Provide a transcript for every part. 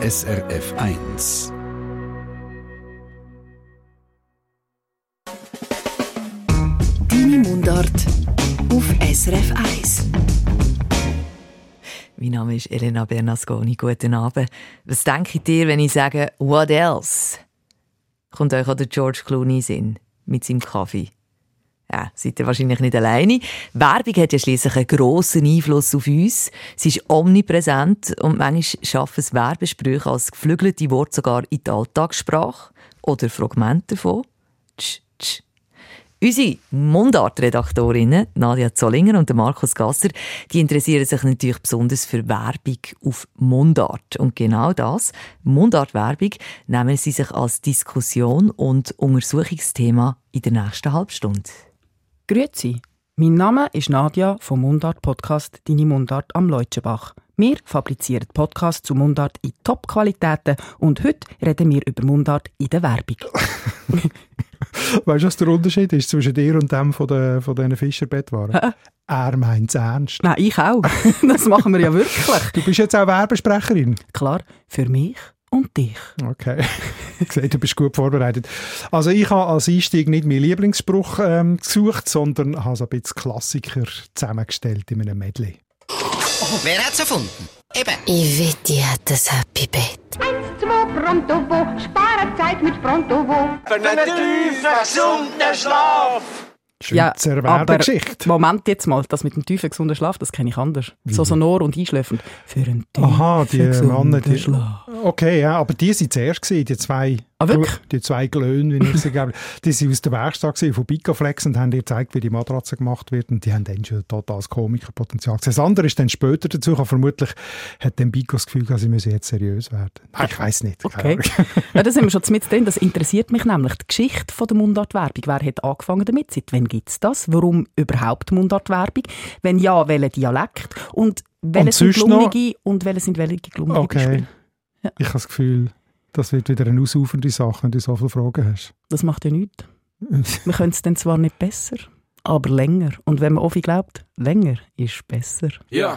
SRF 1. Deine Mundart auf SRF 1. Mein Name ist Elena Bernasconi. Guten Abend. Was denke ich dir, wenn ich sage «What else?» Kommt euch auch der George Clooney Sinn mit seinem Kaffee. Ja, seid ihr wahrscheinlich nicht alleine. Werbung hat ja schließlich einen grossen Einfluss auf uns. Sie ist omnipräsent und manchmal schaffen es Werbesprüche als geflügelte Worte sogar in die Alltagssprache oder Fragmente davon. Tsch, tsch. Unsere Mundartredaktorinnen Nadia Zollinger und Markus Gasser, die interessieren sich natürlich besonders für Werbung auf Mundart. Und genau das, Mundartwerbung, nehmen sie sich als Diskussion und Untersuchungsthema in der nächsten Halbstunde. Grüezi, mein Name ist Nadia vom Mundart-Podcast «Deine Mundart am Leutschenbach». Wir fabrizieren Podcasts zu Mundart in Top-Qualitäten und heute reden wir über Mundart in der Werbung. Weißt du, was der Unterschied ist zwischen dir und dem von, den, von diesen Fischerbettwaren? Er meint es ernst. Nein, ich auch. Das machen wir ja wirklich. Du bist jetzt auch Werbesprecherin. Klar, für mich und dich. Okay. Ich sehe, du bist gut vorbereitet. Also ich habe als Einstieg nicht meinen Lieblingsspruch ähm, gesucht, sondern habe so ein bisschen Klassiker zusammengestellt in einem Medley. Wer hat's erfunden? Eben. Iveti hat das Happy Bett. Eins, zwei, pronto, wo, spare Zeit mit pronto, wo. Für einen tiefen, gesunden Schlaf. Schweizer aber Werbegeschichte. Moment jetzt mal, das mit dem tiefen, gesunden Schlaf, das kenne ich anders. So sonor und einschläfend. Für einen tiefen, Aha, die gesunden Männer, die, Schlaf. Okay, ja, aber die sind zuerst gewesen, die zwei, Ah, wirklich? die zwei Glöhne, wie ich sie glaube. Die sind aus der Werkstatt von Bicoflex und haben dir gezeigt, wie die Matratze gemacht wird und die haben dann schon totales Komikerpotenzial gesehen. Das andere ist dann später dazu gekommen. vermutlich hat dann Bico das Gefühl, gehabt, sie müssen jetzt seriös werden. Nein, ich weiß nicht. Okay. Ja, da sind wir schon mit drin. Das interessiert mich nämlich. Die Geschichte von der Mundartwerbung. Wer hat angefangen damit? Seit wann gibt es das? Warum überhaupt Mundartwerbung? Wenn ja, welcher Dialekt? Und welche Und sind gelungene und welche sind welche gelungene Okay. Beispiele? Ich habe das Gefühl, das wird wieder eine ausufernde Sache, wenn du so viele Fragen hast. Das macht ja nichts. Wir können es dann zwar nicht besser, aber länger. Und wenn man offen glaubt, länger ist besser. Ja.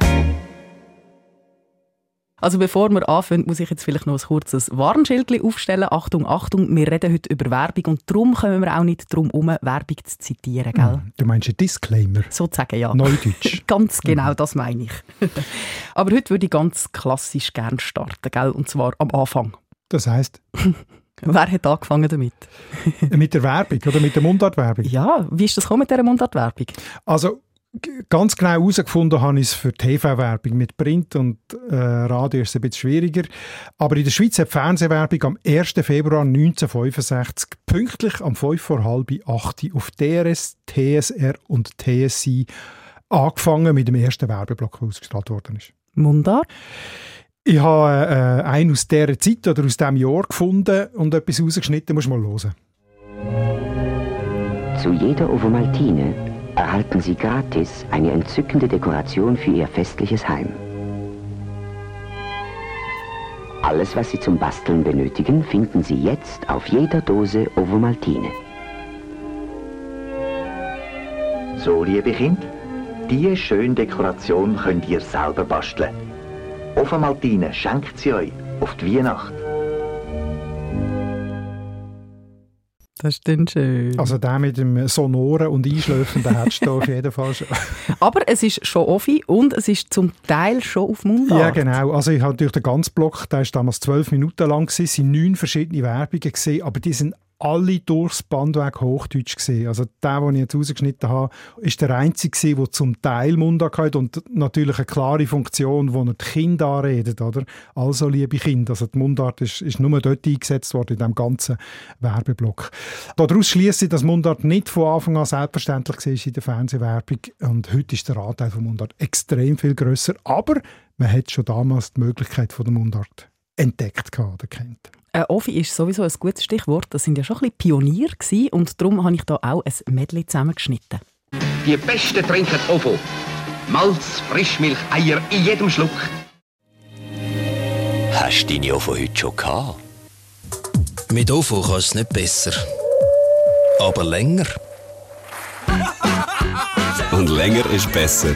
Also bevor wir anfangen, muss ich jetzt vielleicht noch ein kurzes Warnschild aufstellen. Achtung, Achtung, wir reden heute über Werbung und darum kommen wir auch nicht drum herum, Werbung zu zitieren, gell? Du meinst einen Disclaimer? Sozusagen, ja. Neudeutsch. Ganz genau, das meine ich. Aber heute würde ich ganz klassisch gern starten, gell? Und zwar am Anfang. Das heisst, Wer hat angefangen damit? mit der Werbung oder mit der Mundartwerbung? Ja, wie ist das gekommen mit dieser Mundartwerbung? Also ganz genau herausgefunden habe ich es für TV-Werbung. Mit Print und äh, Radio ist es ein bisschen schwieriger. Aber in der Schweiz hat die Fernsehwerbung am 1. Februar 1965 pünktlich am 5 vor halb 8 Uhr auf DRS, TSR und TSI angefangen mit dem ersten Werbeblock, der ausgestrahlt worden ist. Mundart? Ich habe äh, einen aus dieser Zeit oder aus diesem Jahr gefunden und etwas rausgeschnitten, muss man mal hören. Zu jeder Ovomaltine erhalten Sie gratis eine entzückende Dekoration für Ihr festliches Heim. Alles, was Sie zum Basteln benötigen, finden Sie jetzt auf jeder Dose Ovomaltine. So, liebe Kinder, diese schöne Dekoration könnt ihr selber basteln. Ovomaltine schenkt sie euch auf die Weihnacht. Das ist dann schön. Also der mit dem Sonoren und Einschläfenden hättest du auf jeden Fall schon. Aber es ist schon offen und es ist zum Teil schon auf Mundart. Ja, genau. Also ich habe natürlich den ganzen Block, der ist damals zwölf Minuten lang gewesen, es sind neun verschiedene Werbungen gesehen, aber die sind alle durchs Bandweg Hochdeutsch gesehen. Also der, den ich jetzt rausgeschnitten habe, ist der einzige der zum Teil Mundart hat und natürlich eine klare Funktion, wo er die Kinder anredet, oder? Also, liebe Kinder, also die Mundart ist, ist nur dort eingesetzt worden, in diesem ganzen Werbeblock. Daraus schließe ich, dass Mundart nicht von Anfang an selbstverständlich war in der Fernsehwerbung und heute ist der Anteil von Mundart extrem viel grösser, aber man hat schon damals die Möglichkeit von der Mundart entdeckt oder kennt. Äh, Ofi ist sowieso ein gutes Stichwort. Das sind ja schon ein bisschen Pionier gewesen, und darum habe ich da auch ein Medley zusammengeschnitten. Die Besten trinken Ovo. Malz, Frischmilch, Eier in jedem Schluck. Hast du deine Ovo heute schon gehabt? Mit Ovo kannst du es nicht besser. Aber länger. Und länger ist besser.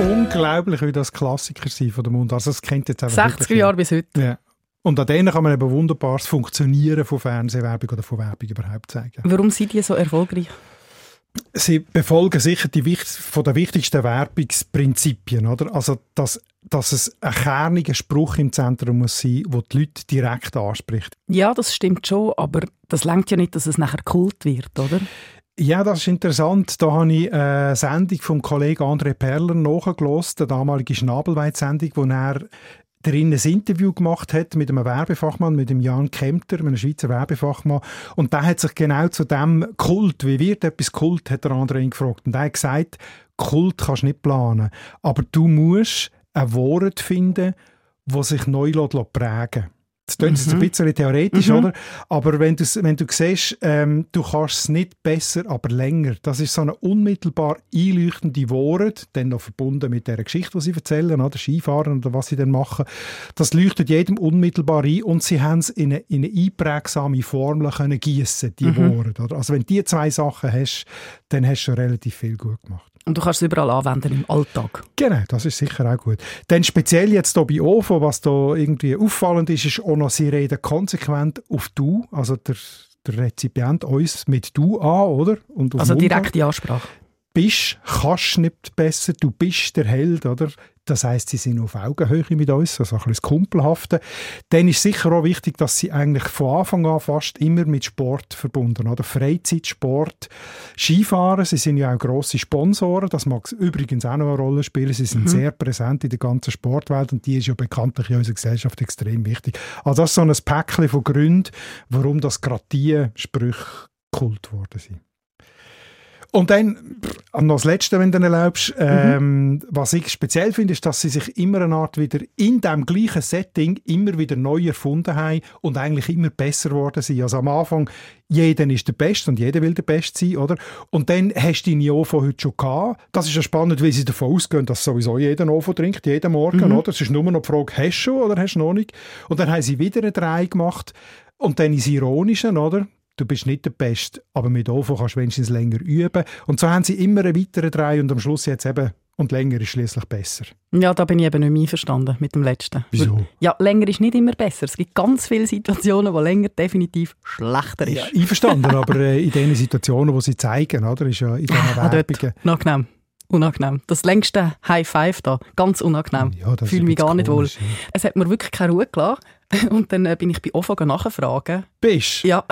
Unglaublich, wie das Klassiker sind von der Mund. Also das kennt jetzt einfach 60er Jahre bis heute. Ja. Und an denen kann man eben wunderbar das Funktionieren von Fernsehwerbung oder von Werbung überhaupt zeigen. Warum sind die so erfolgreich? Sie befolgen sicher die wichtig, von den wichtigsten Werbungsprinzipien, oder? Also, dass, dass es ein kerniger Spruch im Zentrum muss sein, der die Leute direkt anspricht. Ja, das stimmt schon, aber das lenkt ja nicht, dass es nachher Kult wird, oder? Ja, das ist interessant. Da habe ich eine Sendung vom Kollegen André Perler nachgelost, eine damalige Schnabelweit-Sendung, wo er darin ein Interview gemacht hat mit einem Werbefachmann, mit dem Jan Kempter, einem Schweizer Werbefachmann. Und der hat sich genau zu dem Kult, wie wird etwas Kult, hat der andere ihn gefragt. Und er hat gesagt, Kult kannst du nicht planen, aber du musst ein Wort finden, das sich neu prägen lässt. Das klingt jetzt Mhm. ein bisschen theoretisch, Mhm. oder? Aber wenn du, wenn du siehst, ähm, du kannst es nicht besser, aber länger. Das ist so eine unmittelbar einleuchtende Wort, dann noch verbunden mit der Geschichte, die sie erzählen, oder Skifahren oder was sie dann machen. Das leuchtet jedem unmittelbar ein und sie haben es in eine, in eine einprägsame Formel können gießen, die Mhm. Worte. Oder? Also wenn du die zwei Sachen hast, dann hast du schon relativ viel gut gemacht. Und du kannst es überall anwenden im Alltag. Genau, das ist sicher auch gut. Dann speziell jetzt hier bei OFO, was da irgendwie auffallend ist, ist auch noch, sie reden konsequent auf «du», also der, der Rezipient uns mit «du» an, oder? Und Also direkte Ansprache. Bist, kannst nicht besser, du bist der Held, oder? Das heißt, sie sind auf Augenhöhe mit uns, also ein bisschen das Kumpelhafte. Dann ist sicher auch wichtig, dass sie eigentlich von Anfang an fast immer mit Sport verbunden oder Freizeitsport, Skifahren, sie sind ja auch grosse Sponsoren, das mag übrigens auch noch eine Rolle spielen, sie sind Mhm. sehr präsent in der ganzen Sportwelt und die ist ja bekanntlich in unserer Gesellschaft extrem wichtig. Also das ist so ein Päckchen von Gründen, warum das gerade die Sprüche Kult worden sind. Und dann pff, noch das Letzte, wenn du erlaubst, ähm, was ich speziell finde, ist, dass sie sich immer eine Art wieder in dem gleichen Setting immer wieder neu erfunden haben und eigentlich immer besser geworden sind. Also am Anfang, jeder ist der Beste und jeder will der Beste sein, oder? Und dann hast du deine OVO heute schon gehabt. Das ist ja spannend, weil sie davon ausgehen, dass sowieso jeder OVO trinkt, jeden Morgen, Mhm. oder? Es ist nur noch die Frage, hast du schon oder hast du noch nicht? Und dann haben sie wieder eine Drei gemacht und dann ist Ironischen, oder? Du bist nicht der Beste, aber mit OVO kannst du wenigstens länger üben. Und so haben sie immer einen weiteren drei und am Schluss jetzt eben, und länger ist schließlich besser. Ja, da bin ich eben nicht mehr einverstanden mit dem letzten. Wieso? Ja, länger ist nicht immer besser. Es gibt ganz viele Situationen, wo länger definitiv schlechter ist. Ja, einverstanden, aber äh, in den Situationen, die sie zeigen, oder, ist ja in diesen Ah. Werbungen... Unangenehm. Unangenehm. Das längste High Five da, ganz unangenehm. Ja, Fühle mich gar bisschen nicht wohl. komisch, ja. Es hat mir wirklich keine Ruhe gelassen. Und dann äh, bin ich bei OFO nachfragen. Bist Ja.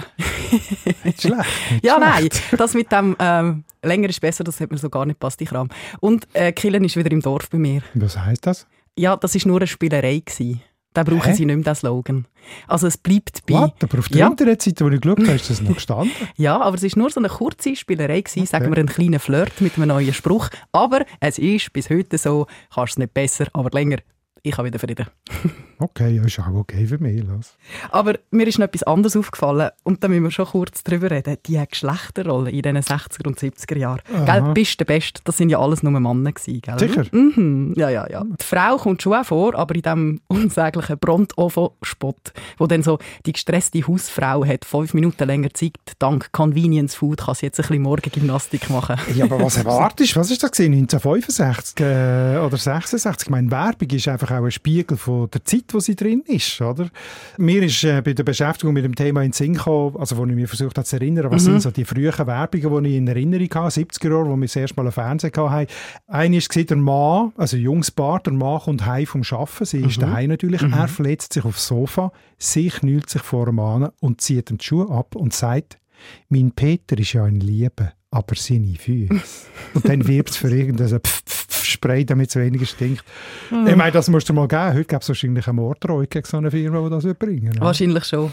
Nicht schlecht. Nicht ja, nein. schlecht. Das mit dem ähm, länger ist besser, das hat mir so gar nicht passt, die Kram. Und äh, Killen ist wieder im Dorf bei mir. Was heisst das? Ja, das war nur eine Spielerei. Gewesen. Da brauchen Hä? sie nicht mehr den Slogan. Also es bleibt bei... Was? Aber auf der Ja. Internetseite, wo ich geschaut habe, ist das noch gestanden. Ja, aber es ist nur so eine kurze Spielerei gewesen, sagen wir einen kleinen Flirt mit einem neuen Spruch. Aber es ist bis heute so, kannst es nicht besser, aber länger. Ich habe wieder Frieden. Okay, ja, ist auch okay für mich. Los. Aber mir ist noch etwas anderes aufgefallen und da müssen wir schon kurz drüber reden. Die Geschlechterrolle in den 60er und 70er Jahren. Aha. Gell, bist der Beste, das sind ja alles nur Männer gewesen, gell? Sicher? Mhm. Ja, ja, ja. Die Frau kommt schon auch vor, aber in diesem unsäglichen Brontovo-Spot, wo dann so die gestresste Hausfrau hat fünf Minuten länger Zeit, dank Convenience Food kann sie jetzt ein bisschen Morgengymnastik machen. Ja, aber was erwartest du? Was ist das gewesen? 1965 äh, oder 66? Ich meine, Werbung ist einfach auch ein Spiegel von der Zeit, wo sie drin ist, oder? Mir ist äh, bei der Beschäftigung mit dem Thema in Sinn gekommen, also wo ich mir versucht habe zu erinnern, was Mhm. sind so die frühen Werbungen, die ich in Erinnerung habe, 70er Jahre, wo wir das erste Mal einen Fernseher hatten. Eine war der Mann, also ein junges Paar, der Mann kommt heim vom Arbeiten, sie ist Mhm. daheim natürlich, Mhm. er fletzt sich aufs Sofa, sie knüllt sich vor ihm an und zieht ihm die Schuhe ab und sagt, mein Peter ist ja ein Liebe, aber seine Füße. und dann wirbt es für irgendein Pf- Pf- Pf- Spray, damit es weniger stinkt. Mhm. Ich meine, das musst du mal geben. Heute gäbe es wahrscheinlich eine Morddrohung gegen so eine Firma, die das bringen würde. Wahrscheinlich schon.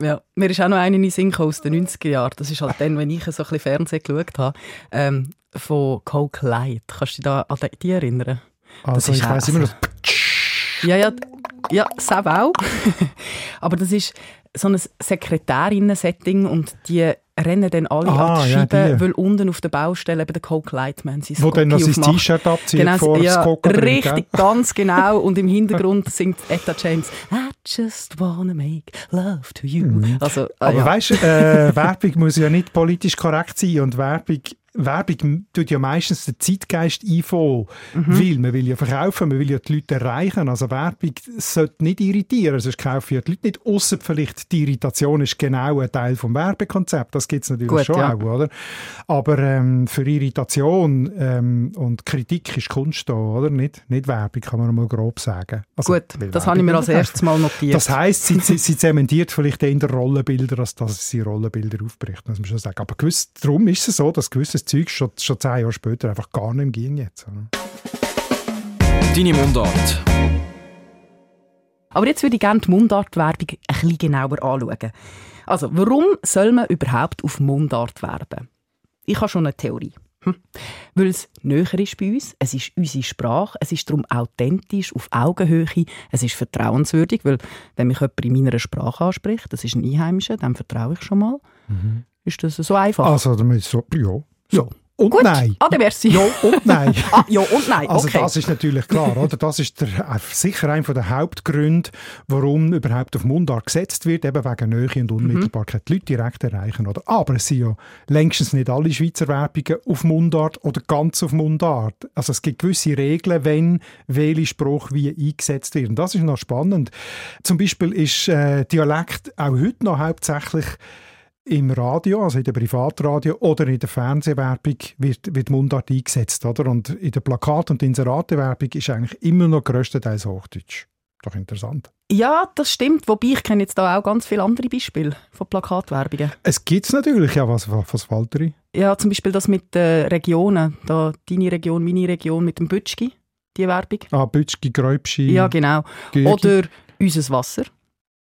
Ja. Mir ist auch noch eine in den Sinn aus den 90er Jahren. Das ist halt dann, wenn ich so ein bisschen Fernsehen geschaut habe, ähm, von Coke Light. Kannst du dich da an die erinnern? Also ist ich weiss immer noch, Ja, ja, Ja, Seb auch. Aber das ist so ein Sekretärinnen-Setting und die rennen dann alle Ah, an die ja, Scheibe, die. weil unten auf der Baustelle eben der Coke Lightman sein Wo dann noch sein. T-Shirt abzieht genau, vor das ja, Coca drin, Richtig, gell? ganz genau. Und im Hintergrund singt Etta James I just wanna make love to you. Also, ah, Aber ja. weißt du, äh, Werbung muss ja nicht politisch korrekt sein und Werbung, Werbung tut ja meistens den Zeitgeist einfangen, Mhm. weil man will ja verkaufen, man will ja die Leute erreichen. Also Werbung sollte nicht irritieren, sonst kaufen ja die Leute nicht, ausser vielleicht die Irritation ist genau ein Teil vom Werbekonzept, das gibt es natürlich Gut, schon ja. auch, oder? Aber ähm, für Irritation ähm, und Kritik ist Kunst da, oder? Nicht, nicht Werbung, kann man mal grob sagen. Also, Gut, das habe ich mir als erstes mal notiert. das heisst, sie, sie, sie zementiert vielleicht eher Rollenbilder, als dass sie Rollenbilder aufbricht, muss man schon sagen. Aber gewiss, darum ist es so, dass gewisses Zeug schon, schon zehn Jahre später einfach gar nicht mehr ging jetzt. oder? Deine Mundart. Aber jetzt würde ich gerne die Mundartwerbung ein bisschen genauer anschauen. Also, warum soll man überhaupt auf Mundart werben? Ich habe schon eine Theorie. Hm. Weil es näher ist bei uns, es ist unsere Sprache, es ist darum authentisch, auf Augenhöhe, es ist vertrauenswürdig, weil wenn mich jemand in meiner Sprache anspricht, das ist ein Einheimischer, dem vertraue ich schon mal. Ist das so einfach? Also, damit so, ja. So. Und Gut, nein. Ah, wär's Ja und nein. ah, ja und nein, Also okay. das ist natürlich klar, oder? Das ist der, äh, sicher einer der Hauptgründe, warum überhaupt auf Mundart gesetzt wird, eben wegen Nähe und Unmittelbarkeit, die Leute direkt erreichen, oder? Aber es sind ja längstens nicht alle Schweizer Werbungen auf Mundart oder ganz auf Mundart. Also es gibt gewisse Regeln, wenn welcher Spruch wie eingesetzt wird. Und das ist noch spannend. Zum Beispiel ist äh, Dialekt auch heute noch hauptsächlich im Radio, also in der Privatradio oder in der Fernsehwerbung wird, wird Mundart eingesetzt, oder? Und in der Plakat- und Inseratewerbung ist eigentlich immer noch grösstenteils Hochdeutsch. Doch interessant. Ja, das stimmt. Wobei ich kenne jetzt da auch ganz viele andere Beispiele von Plakatwerbungen. Es gibt es natürlich, ja, was, was, was fällt dir? Ja, zum Beispiel das mit den Regionen. Da, deine Region, meine Region mit dem Bütschki, die Werbung. Ah, Bütschki, Gräubschi. Ja, genau. Gügi. Oder unser Wasser.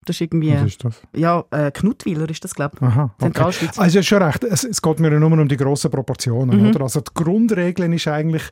Das ist irgendwie... Was ist das? Ja, äh, Knutwiler ist das, glaube ich. Aha, okay. Zentralschweiz. Also ja, schon recht. Es, es geht mir ja nur um die grossen Proportionen. Mhm. Oder? Also die Grundregeln ist eigentlich,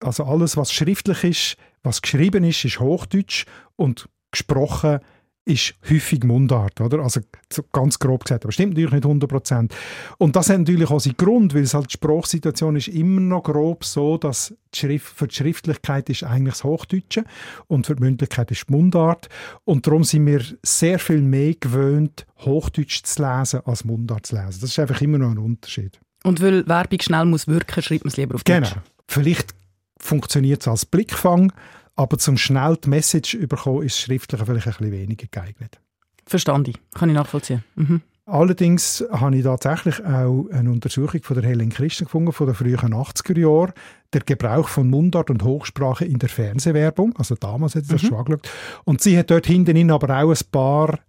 also alles, was schriftlich ist, was geschrieben ist, ist Hochdeutsch und gesprochen ist häufig Mundart, oder? Also so ganz grob gesagt, aber stimmt natürlich nicht 100%. Und das hat natürlich auch seinen Grund, weil es halt die Sprachsituation ist immer noch grob so, dass die Schrift, für die Schriftlichkeit ist eigentlich das Hochdeutsche und für die Mündlichkeit ist die Mundart. Und darum sind wir sehr viel mehr gewöhnt, Hochdeutsch zu lesen, als Mundart zu lesen. Das ist einfach immer noch ein Unterschied. Und weil Werbung schnell muss wirken, schreibt man es lieber auf Genau. Deutsch. Vielleicht funktioniert es als Blickfang, aber zum schnell die Message überkommen, ist schriftlich vielleicht ein bisschen weniger geeignet. Verstanden. Kann ich nachvollziehen. Mhm. Allerdings habe ich tatsächlich auch eine Untersuchung von der Helen Christen gefunden, von den frühen 80er Jahren, der Gebrauch von Mundart und Hochsprache in der Fernsehwerbung. Also damals hat sie das Mhm. schon angeschaut. Und sie hat dort hinten aber auch ein paar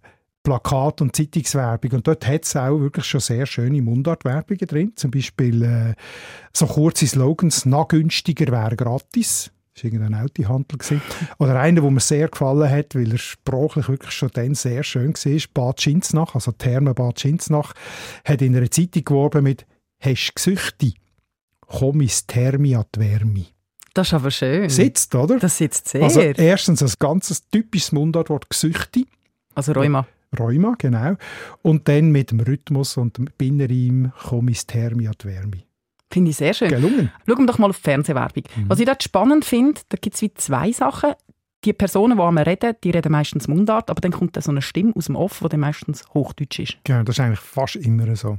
Plakat- und Zeitungswerbung. Und dort hat es auch wirklich schon sehr schöne Mundartwerbungen drin. Zum Beispiel äh, so kurze Slogans, «Na günstiger wäre gratis». Das war irgendein Autohandel. Oder einer, der mir sehr gefallen hat, weil er sprachlich wirklich schon dann sehr schön war, Bad Schinznach, also Therme Bad Schinznach, hat in einer Zeitung geworben mit «Hast Gesüchte? Komm ins Thermi an die Wärme». Das ist aber schön. Sitzt, oder? Das sitzt sehr. Also erstens ein ganzes typisches Mundartwort «Gesüchte». Also Rheuma. Rheuma, genau. Und dann mit dem Rhythmus und dem Binnenreim «Komm ins Thermi an die Wärme». Finde ich sehr schön. Gelungen. Schauen wir doch mal auf die Fernsehwerbung. Mhm. Was ich dort spannend finde, da gibt es wie zwei Sachen. Die Personen, die einmal reden, die reden meistens Mundart, aber dann kommt da so eine Stimme aus dem Off, die dann meistens Hochdeutsch ist. Genau, das ist eigentlich fast immer so.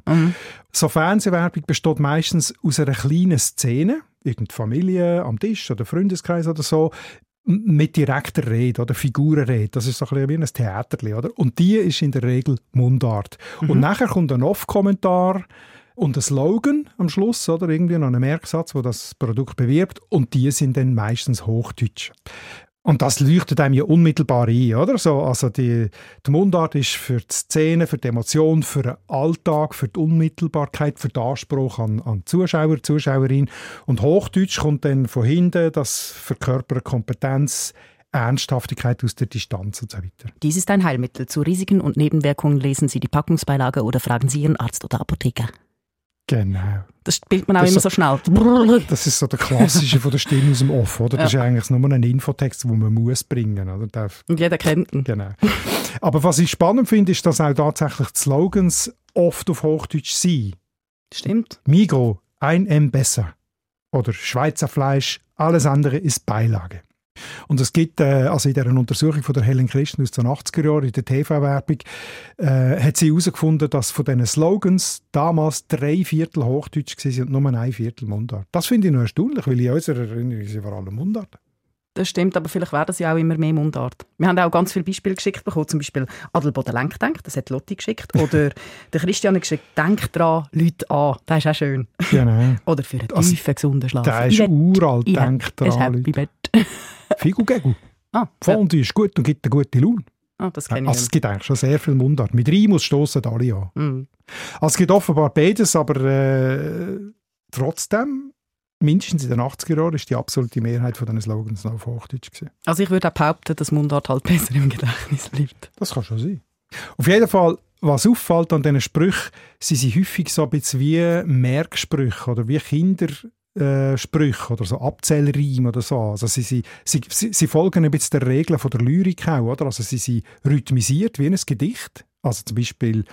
So Fernsehwerbung besteht meistens aus einer kleinen Szene, irgendeine Familie am Tisch oder Freundeskreis oder so, mit direkter Rede oder Figurenrede. Das ist so ein bisschen wie ein Theaterli, oder? Und die ist in der Regel Mundart. Und nachher kommt ein Off-Kommentar und ein Slogan am Schluss, oder? Irgendwie noch ein Merksatz, wo das Produkt bewirbt. Und die sind dann meistens Hochdeutsch. Und das leuchtet einem ja unmittelbar ein, oder? So, also die, die Mundart ist für die Szene, für die Emotion, für den Alltag, für die Unmittelbarkeit, für den Anspruch an, an Zuschauer, Zuschauerin. Und Hochdeutsch kommt dann von hinten, das verkörpert Kompetenz, Ernsthaftigkeit aus der Distanz und so weiter. Dies ist ein Heilmittel. Zu Risiken und Nebenwirkungen lesen Sie die Packungsbeilage oder fragen Sie Ihren Arzt oder Apotheker. Genau. Das spielt man auch Das immer so- schnell. Das ist so der klassische von der Stimme aus dem Off, oder? Das Ja. ist eigentlich nur ein Infotext, den man muss bringen, oder? Darf- Und jeder kennt ihn. Genau. Aber was ich spannend finde, ist, dass auch tatsächlich die Slogans oft auf Hochdeutsch sind. Stimmt. Migro, ein M besser. Oder Schweizer Fleisch, alles andere ist Beilage. Und es gibt, äh, also in dieser Untersuchung von der Helen Christen aus den 80er Jahren, in der TV-Werbung, äh, hat sie herausgefunden, dass von diesen Slogans damals drei Viertel Hochdeutsch waren und nur ein Viertel Mundart. Das finde ich noch erstaunlich, weil in unserer Erinnerung sind vor allem Mundart. Das stimmt, aber vielleicht das ja auch immer mehr Mundart. Wir haben auch ganz viele Beispiele geschickt bekommen, zum Beispiel Adelboden Lenkdenk, das hat Lotti geschickt, oder der Christian hat geschickt, denk dran, Leute an, das ist auch schön. Genau. Oder für einen Also, tiefen, gesunden Schlaf. Der ist uralt, denkt ein dran. Happy Bett. Figugegel. Ah, Fondue ist gut und gibt eine gute Laune. ah, das kenne ich Also es gibt eigentlich schon sehr viel Mundart. Mit Reim stoßen alle an. Mhm. Also es gibt offenbar beides, aber äh, trotzdem, mindestens in den 80er Jahren, ist die absolute Mehrheit von diesen Slogans noch auf Hochdeutsch gewesen. Also ich würde auch behaupten, dass Mundart halt besser im Gedächtnis bleibt. Das kann schon sein. Auf jeden Fall, was auffällt an diesen Sprüchen, sie sind häufig so ein bisschen wie Merksprüche oder wie Kindersprüche äh, Sprüche oder so Abzählreime oder so. Also sie, sie, sie, sie, folgen ein bisschen der Regeln von der Lyrik auch, oder? Also sie sind rhythmisiert wie ein Gedicht. Also zum Beispiel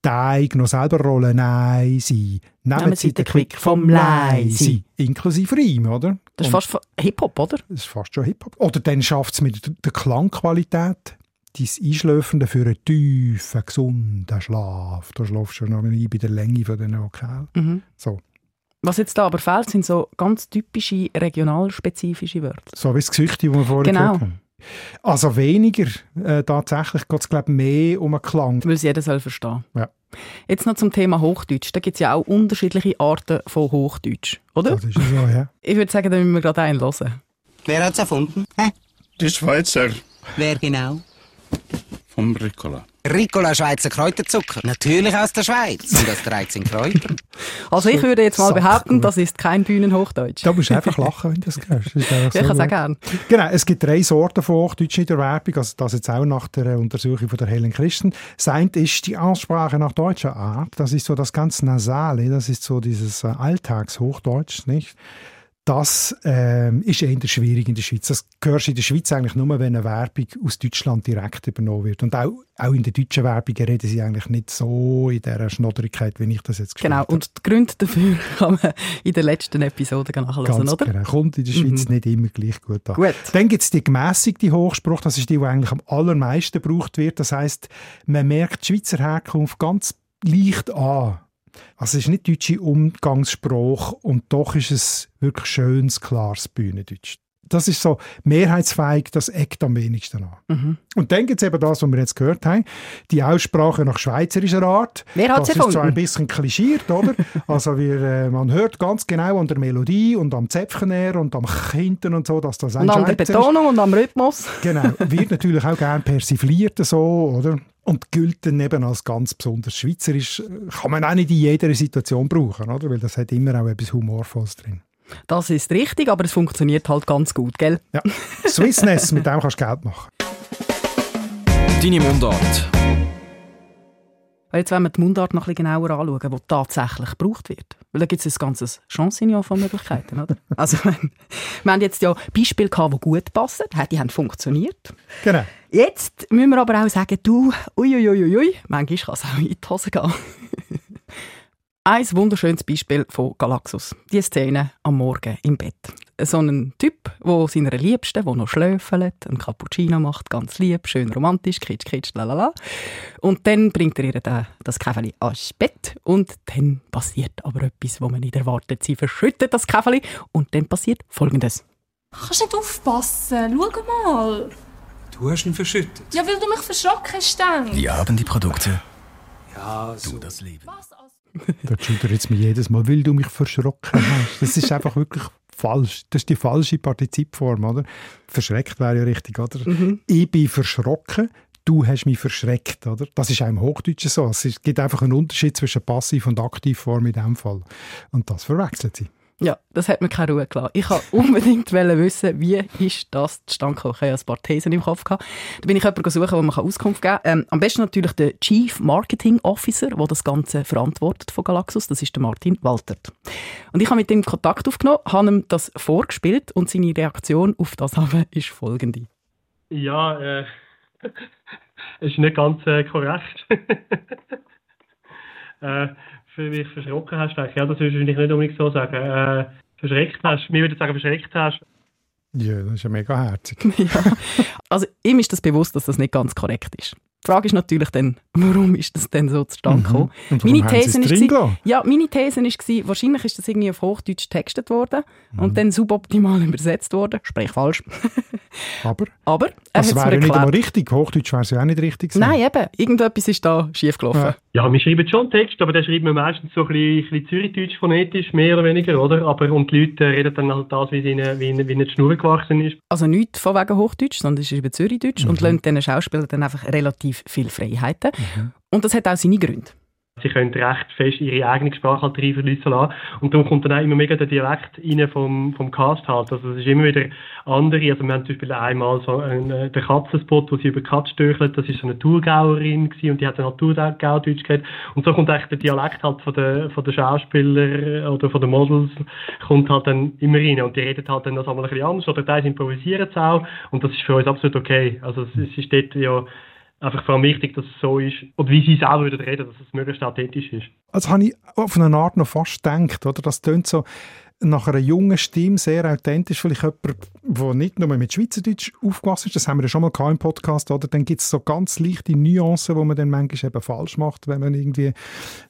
Teig noch selber rollen, nein, sie. Nehmen Sie den Quick vom Leise. Inklusive Reim, oder? Das ist Und- fast fa- Hip-Hop, oder? das ist fast schon Hip-Hop. Oder dann schafft es mit der Klangqualität, dein Einschläfende für einen tiefen, gesunden Schlaf. Da schlafst du noch ein bei der Länge von den Vokalen. Mhm. So. Was jetzt da aber fehlt, sind so ganz typische regionalspezifische Wörter. so wie das Gesicht, das wir vorhin Genau. gehört haben. Also weniger, äh, tatsächlich geht es glaube ich mehr um einen Klang. Weil es jeder soll verstehen. Ja. Jetzt noch zum Thema Hochdeutsch. Da gibt es ja auch unterschiedliche Arten von Hochdeutsch, oder? Das ist ja so, ja. Ich würde sagen, da müssen wir gerade einen hören. Wer hat's erfunden? Hä? Die Schweizer Wer genau? vom Ricola. Ricola Schweizer Kräuterzucker. Natürlich aus der Schweiz. Und das 13 Kräuter. Also ich würde jetzt mal behaupten, das ist kein Bühnenhochdeutsch. Da musst du einfach lachen, wenn du das hörst. Das ist einfach Ich so kann es auch gerne. Genau, es gibt drei Sorten von Hochdeutsch in der Werbung, also das jetzt auch nach der Untersuchung von der Helen Christen. Das eine ist die Aussprache nach deutscher Art, das ist so das ganz Nasale, das ist so dieses äh, Alltagshochdeutsch, nicht? Das ähm, ist eher schwierig in der Schweiz. Das hörst du in der Schweiz eigentlich nur, wenn eine Werbung aus Deutschland direkt übernommen wird. Und auch, auch in der deutschen Werbung reden sie eigentlich nicht so in dieser Schnodderigkeit, wie ich das jetzt Genau, habe. und die Gründe dafür kann man in der letzten Episode Ganz oder? genau. Kommt in der Schweiz Mhm. nicht immer gleich gut an. Gut. Dann gibt es die gemäßigte Hochspruch, das ist die, die eigentlich am allermeisten gebraucht wird. Das heißt, man merkt die Schweizer Herkunft ganz leicht an. Also es ist nicht deutsche Umgangssprache und doch ist es wirklich schönes, klares Bühnendeutsch. Das ist so mehrheitsfähig, das eckt am wenigsten an. Mhm. Und dann gibt es eben das, was wir jetzt gehört haben, die Aussprache nach schweizerischer Art. Wer hat's das ist zwar ein bisschen klischiert, oder? Also wir, äh, man hört ganz genau an der Melodie und am Zäpfchen her und am Hinten und so, dass das ein Und an der Schweizer ist. Betonung und am Rhythmus. Genau, wird natürlich auch gerne persifliert so, oder? Und gilt dann eben als ganz besonders schweizerisch. Kann man auch nicht in jeder Situation brauchen, oder? Weil das hat immer auch etwas Humorvolles drin. Das ist richtig, aber es funktioniert halt ganz gut, gell? Ja, Swissness, mit dem kannst du Geld machen. Deine Mundart. Jetzt wollen wir die Mundart noch ein bisschen genauer anschauen, die tatsächlich gebraucht wird. Weil da gibt es ein ganzes Chancignon von Möglichkeiten, oder? Also, wenn- wir haben jetzt ja Beispiele gehabt, die gut passen, die haben funktioniert. Genau. Jetzt müssen wir aber auch sagen, du, uiuiuiui, ui, manchmal kann es auch in die Hose gehen. Ein wunderschönes Beispiel von Galaxus. Die Szene am Morgen im Bett. So ein Typ, der seiner Liebsten, der noch schläfelt, einen Cappuccino macht, ganz lieb, schön romantisch, kitsch, kitsch, lalala. Und dann bringt er ihr da- das Käfeli ans Bett und dann passiert aber etwas, wo man nicht erwartet. Sie verschüttet das Käfeli und dann passiert Folgendes. Kannst nicht aufpassen. Schau mal. Du hast ihn verschüttet. Ja, weil du mich verschrocken hast dann. Wir haben die Produkte. Ja, Du das Leben. Da schudert jetzt mir jedes Mal, weil du mich verschrocken hast. Das ist einfach wirklich falsch. Das ist die falsche Partizipform, oder? Verschreckt wäre ja richtig, oder? Mhm. Ich bin verschrocken, du hast mich verschreckt, oder? Das ist auch im Hochdeutschen so. Es gibt einfach einen Unterschied zwischen Passiv- und Aktivform in diesem Fall. Und das verwechselt sie. Ja, das hat mir keine Ruhe gelassen. Ich wollte unbedingt wissen, wie ist das zustande gekommen. Ich hatte ja ein paar Thesen im Kopf. Gehabt. Da bin ich jemanden suchen, der mir Auskunft geben kann. Ähm, am besten natürlich der Chief Marketing Officer, der das Ganze verantwortet von Galaxus. Das ist der Martin Waltert. Und ich habe mit ihm Kontakt aufgenommen, habe ihm das vorgespielt und seine Reaktion auf das aber ist folgende. Ja, äh, ist nicht ganz äh, korrekt. äh, für mich verschrocken hast, denke ich, ja, das würde ich nicht unbedingt so sagen. Äh, verschreckt hast, mir würde ich sagen, verschreckt hast. Ja, das ist ja mega herzig. ja. Also ihm ist das bewusst, dass das nicht ganz korrekt ist. Die Frage ist natürlich dann, warum ist das denn so zustande gekommen? Mhm. Meine These ist, ja, meine These ist, wahrscheinlich ist das irgendwie auf Hochdeutsch textet worden Mhm. und dann suboptimal übersetzt worden. Sprich falsch. Aber? Aber er Das mir wäre ja nicht einmal richtig. Hochdeutsch wäre es ja auch nicht richtig gewesen. Nein, eben. Irgendetwas ist da schief gelaufen. Ja. Ja, wir schreiben schon Text, aber dann schreiben wir meistens so ein bisschen, bisschen Zürichdeutsch phonetisch, mehr oder weniger, oder? Aber, und die Leute reden dann halt das, wie ihnen, wie ihnen, wie ihnen die Schnur gewachsen ist. Also nicht von wegen Hochdeutsch, sondern es ist über Zürichdeutsch und lassen diesen Schauspielern dann einfach relativ viele Freiheiten. Und das hat auch seine Gründe. Sie können recht fest ihre eigene Sprache halt reinfließen lassen. Und darum kommt dann auch immer mega der Dialekt rein vom, vom Cast halt. Also es ist immer wieder andere. Also wir haben zum Beispiel einmal so einen, äh, den Katzenspot, wo sie über Katz stöchelt. Das ist so eine Thurgauerin gewesen und die hat dann halt Thurgaudeutsch geredet. Und so kommt eigentlich der Dialekt halt von den, von den Schauspielern oder von den Models kommt halt dann immer rein. Und die reden halt dann noch einmal ein bisschen anders. Oder teils improvisieren es auch. Und das ist für uns absolut okay. Also es, es ist dort ja einfach vor allem wichtig, dass es so ist, oder wie sie selber würden reden, dass es möglichst authentisch ist. Also habe ich auf eine Art noch fast gedacht, oder? Das tönt so nach einer jungen Stimme sehr authentisch. Vielleicht jemand, der nicht nur mit Schweizerdeutsch aufgewachsen ist, das haben wir ja schon mal im Podcast, oder? Dann gibt es so ganz leichte Nuancen, die man dann manchmal eben falsch macht, wenn man irgendwie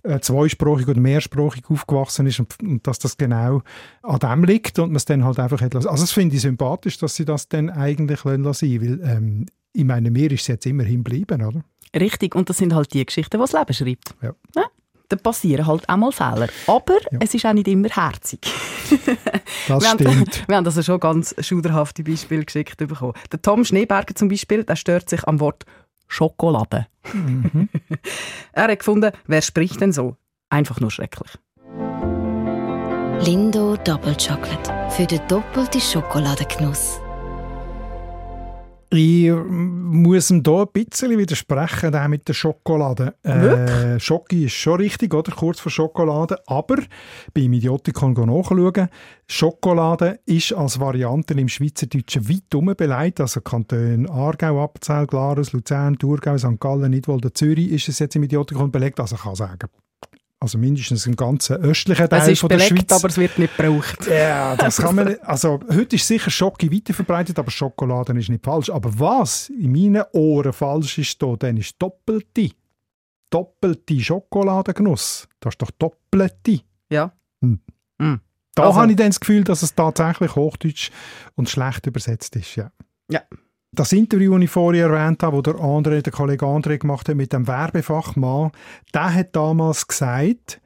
äh, zweisprachig oder mehrsprachig aufgewachsen ist und, und dass das genau an dem liegt und man es dann halt einfach hat. Also das finde ich sympathisch, dass sie das dann eigentlich lassen lassen, weil ähm, ich meine, mir ist es jetzt immerhin geblieben, oder? Richtig, und das sind halt die Geschichten, die das Leben schreibt. Ja. Ja, da passieren halt auch mal Fehler. Aber es ist auch nicht immer herzig. Das wir, haben, stimmt. wir haben also schon ganz schuderhafte Beispiele geschickt bekommen. Der Tom Schneeberger zum Beispiel, der stört sich am Wort Schokolade. Mhm. er hat gefunden, wer spricht denn so? Einfach nur schrecklich. Lindo Double Chocolate für den doppelten Schokoladengenuss. Ich muss ihm hier ein bisschen widersprechen, der mit der Schokolade. Äh, Schoki ist schon richtig, oder? Kurz vor Schokolade. Aber beim Idiotikon nachschauen, Schokolade ist als Variante im Schweizerdeutschen weit herum beleidigt. Also Kantone Aargau, Appenzell, Glarus, Luzern, Thurgau, St. Gallen, Nidwalden, Zürich ist es jetzt im Idiotikon belegt. Also ich kann sagen, also mindestens im ganzen östlichen Teil von der belegt, Schweiz. aber es wird nicht gebraucht. Ja, das kann man nicht. Also, heute ist sicher Schoki weiter verbreitet, aber Schokolade ist nicht falsch. Aber was in meinen Ohren falsch ist, da, dann ist doppelte. Doppelte Schokoladengenuss. Das ist doch doppelte. Ja. Hm. Hm. Da Also- habe ich dann das Gefühl, dass es tatsächlich Hochdeutsch und schlecht übersetzt ist. Ja. Ja. Das Interview, das ich vorher erwähnt habe, das der, André, der Kollege André gemacht hat mit dem Werbefachmann, der hat damals gesagt,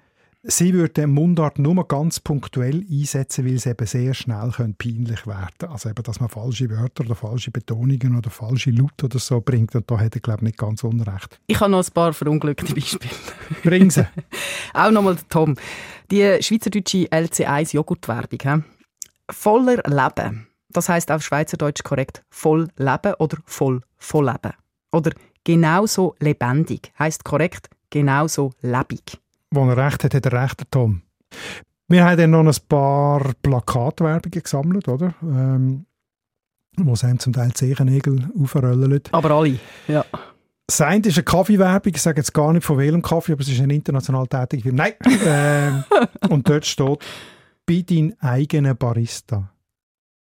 sie würde den Mundart nur ganz punktuell einsetzen, weil es eben sehr schnell peinlich werden könnte. Also eben, dass man falsche Wörter oder falsche Betonungen oder falsche Laute oder so bringt. Und da hat er, glaube ich, nicht ganz unrecht. Ich habe noch ein paar verunglückte Beispiele. Bring sie. Auch nochmal Tom. Die schweizerdeutsche LC1 Joghurtwerbung. hä? Voller Leben. Das heißt auf Schweizerdeutsch korrekt voll Leben oder voll voll Leben. Oder genauso lebendig. Heißt korrekt genauso lebig. Wo er recht hat, hat er recht, Tom. Wir haben dann noch ein paar Plakatwerbungen gesammelt, oder? Ähm, wo sie einem zum Teil die Zehennägel aufrollen. Aber alle, ja. Das eine ist eine Kaffeewerbung, ich sage jetzt gar nicht von welchem Kaffee, aber es ist eine international tätige Firma. Nein! ähm, und dort steht, bei dein eigener Barista.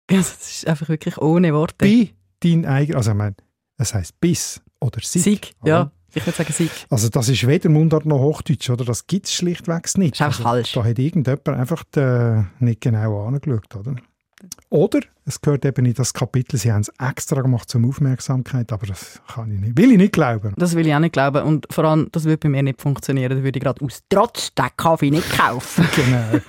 Ja, das ist einfach wirklich ohne Worte. Bei dein eigener, also ich meine, es heisst bis oder Sig. Sieg, ja. Ich würde sagen Sieg. Also das ist weder Mundart noch Hochdeutsch, oder? Das gibt es schlichtweg nicht. ist einfach also, falsch. Da hat irgendjemand einfach äh, nicht genau angeschaut, oder? Oder es gehört eben in das Kapitel, sie haben es extra gemacht zum Aufmerksamkeit, aber das kann ich nicht, will ich nicht glauben. Das will ich auch nicht glauben. Und vor allem, das würde bei mir nicht funktionieren. Da würde ich gerade aus Trotz den Kaffee nicht kaufen. genau,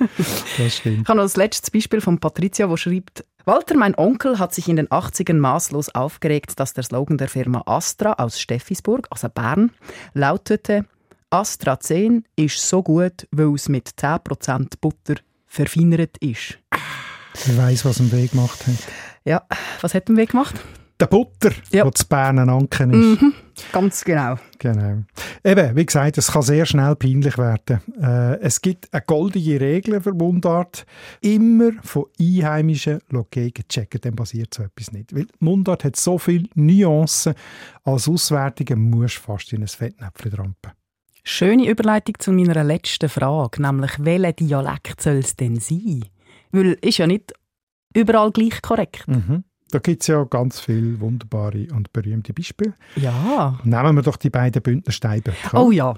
das stimmt. Ich habe noch das letzte Beispiel von Patricia, wo schreibt, Walter, mein Onkel, hat sich in den 80ern maßlos aufgeregt, dass der Slogan der Firma Astra aus Steffisburg, also Bern, lautete Astra 10 ist so gut, weil es mit 10% Butter verfeinert ist. Ich weiss, was im Weg gemacht hat. Ja, was hat im Weg gemacht? Der Butter, ja. der zu Bern Anken ist. Mhm, ganz genau. Genau. Eben, wie gesagt, es kann sehr schnell peinlich werden. Äh, es gibt eine goldige Regel für Mundart. Immer von Einheimischen checken, dann passiert so etwas nicht. Weil Mundart hat so viele Nuancen, als Auswertungen musst du fast in ein Fettnäpfchen trampen. Schöne Überleitung zu meiner letzten Frage, nämlich welcher Dialekt soll es denn sein? Weil ist ja nicht überall gleich korrekt. Mhm. Da gibt es ja ganz viele wunderbare und berühmte Beispiele. Ja. Nehmen wir doch die beiden Bündner Steinböcke. Oh ja.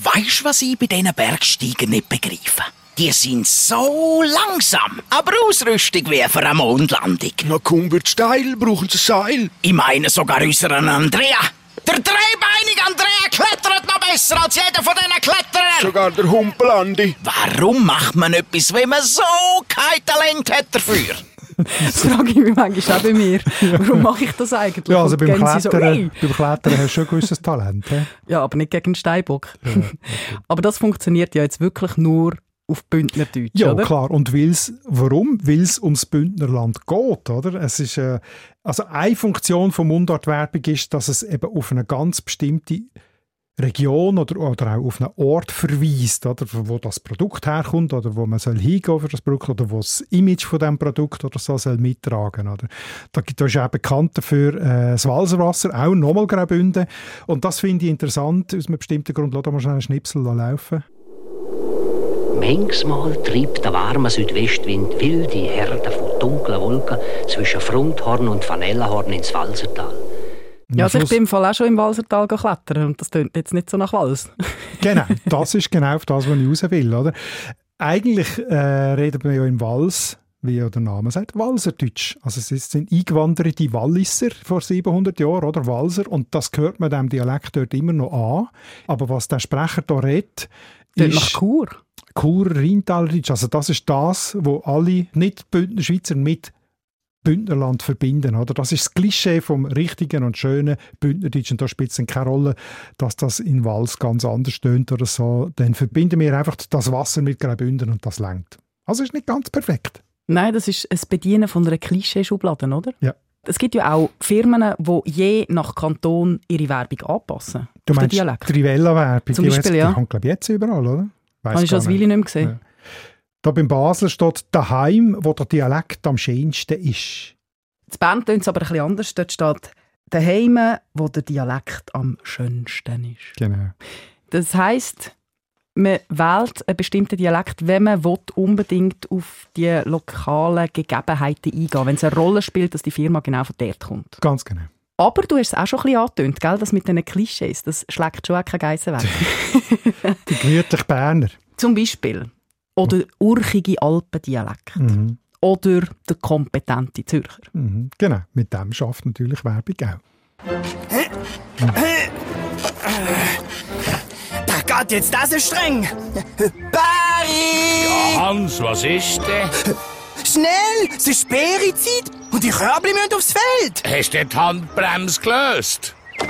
Weißt du, was ich bei diesen Bergsteigen nicht begreife? Die sind so langsam, aber Ausrüstung wie für eine Mondlandung. Na komm, wird steil, brauchen sie Seil. Ich meine sogar unseren Andrea. Der dreibeinige Andrea klettert noch besser als jeder von diesen Kletterern. Sogar der Humpelandi. Warum macht man etwas, wenn man so kein Talent hat dafür? Das frage ich mich manchmal auch bei mir. Warum mache ich das eigentlich? Ja, also beim Klettern, so, beim Klettern hast du schon ein gewisses Talent. He? Ja, aber nicht gegen den Steinbock. Ja, okay. aber das funktioniert ja jetzt wirklich nur auf Bündnerdeutsch, ja, oder? klar. Und weil's, warum? Weil es ums Bündnerland geht, oder? Es ist, äh, also eine Funktion von Mundartwerbung ist, dass es eben auf eine ganz bestimmte Region oder, oder auch auf einen Ort verweist, oder, wo das Produkt herkommt oder wo man soll hingehen für das Produkt oder wo das Image von dem Produkt oder so soll mittragen. Oder. Da, da ist auch bekannt dafür äh, das Walserwasser, auch nochmal Graubünden. Und das finde ich interessant, aus einem bestimmten Grund. Lass mal schnell einen Schnipsel laufen. Manchmal treibt der warme Südwestwind wilde Herde von dunklen Wolken zwischen Fronthorn und Vanillehorn ins Walsertal. Ja, also ich bin im Fall auch schon im Walsertal klettern und das klingt jetzt nicht so nach Wals. genau, das ist genau das, was ich raus will. Oder? Eigentlich äh, redet man ja im Wals wie der Name sagt, Walserdeutsch. Also es sind eingewanderte Walliser vor 700 Jahren, oder Walser, und das gehört man dem Dialekt dort immer noch an. Aber was der Sprecher da redet, ist... nach Chur. Chur, Rheintalerdeutsch. Also das ist das, wo alle Nicht-Bündner Schweizer mit Bündnerland verbinden. Oder? Das ist das Klischee vom richtigen und schönen Bündnerdeutsch und da spielt es keine Rolle, dass das in Wals ganz anders tönt oder so. Dann verbinden wir einfach das Wasser mit Graubünden und das langt. Also ist nicht ganz perfekt. Nein, das ist ein Bedienen von einer Klischeeschublade, oder? Ja. Es gibt ja auch Firmen, die je nach Kanton ihre Werbung anpassen. Du meinst die Trivella-Werbung? Zum Beispiel, die ja. Die haben, glaube ich, jetzt überall, oder? Weiss Habe ich schon das Weile nicht mehr gesehen. Ja. Da beim Basel steht daheim, wo der Dialekt am schönsten ist. Das Band tönt es aber ein bisschen anders. Dort steht daheim, wo der Dialekt am schönsten ist. Genau. Das heisst, man wählt einen bestimmten Dialekt, wenn man will, unbedingt auf die lokalen Gegebenheiten eingehen wenn es eine Rolle spielt, dass die Firma genau von dort kommt. Ganz genau. Aber du hast es auch schon ein bisschen angetönt, gell? das mit diesen Klischees, das schlägt schon auch keine Geissen weg. die gemütlich Berner. Zum Beispiel. Oder urchige Alpendialekt. Mhm. Oder der kompetente Zürcher. Mhm. Genau, mit dem schafft natürlich Werbung auch. Da geht jetzt das so streng. Barry! Ja, Hans, was ist denn? Schnell, es ist Beerizeit und die Körbli müssen aufs Feld. Hast du die Handbremse gelöst? Ich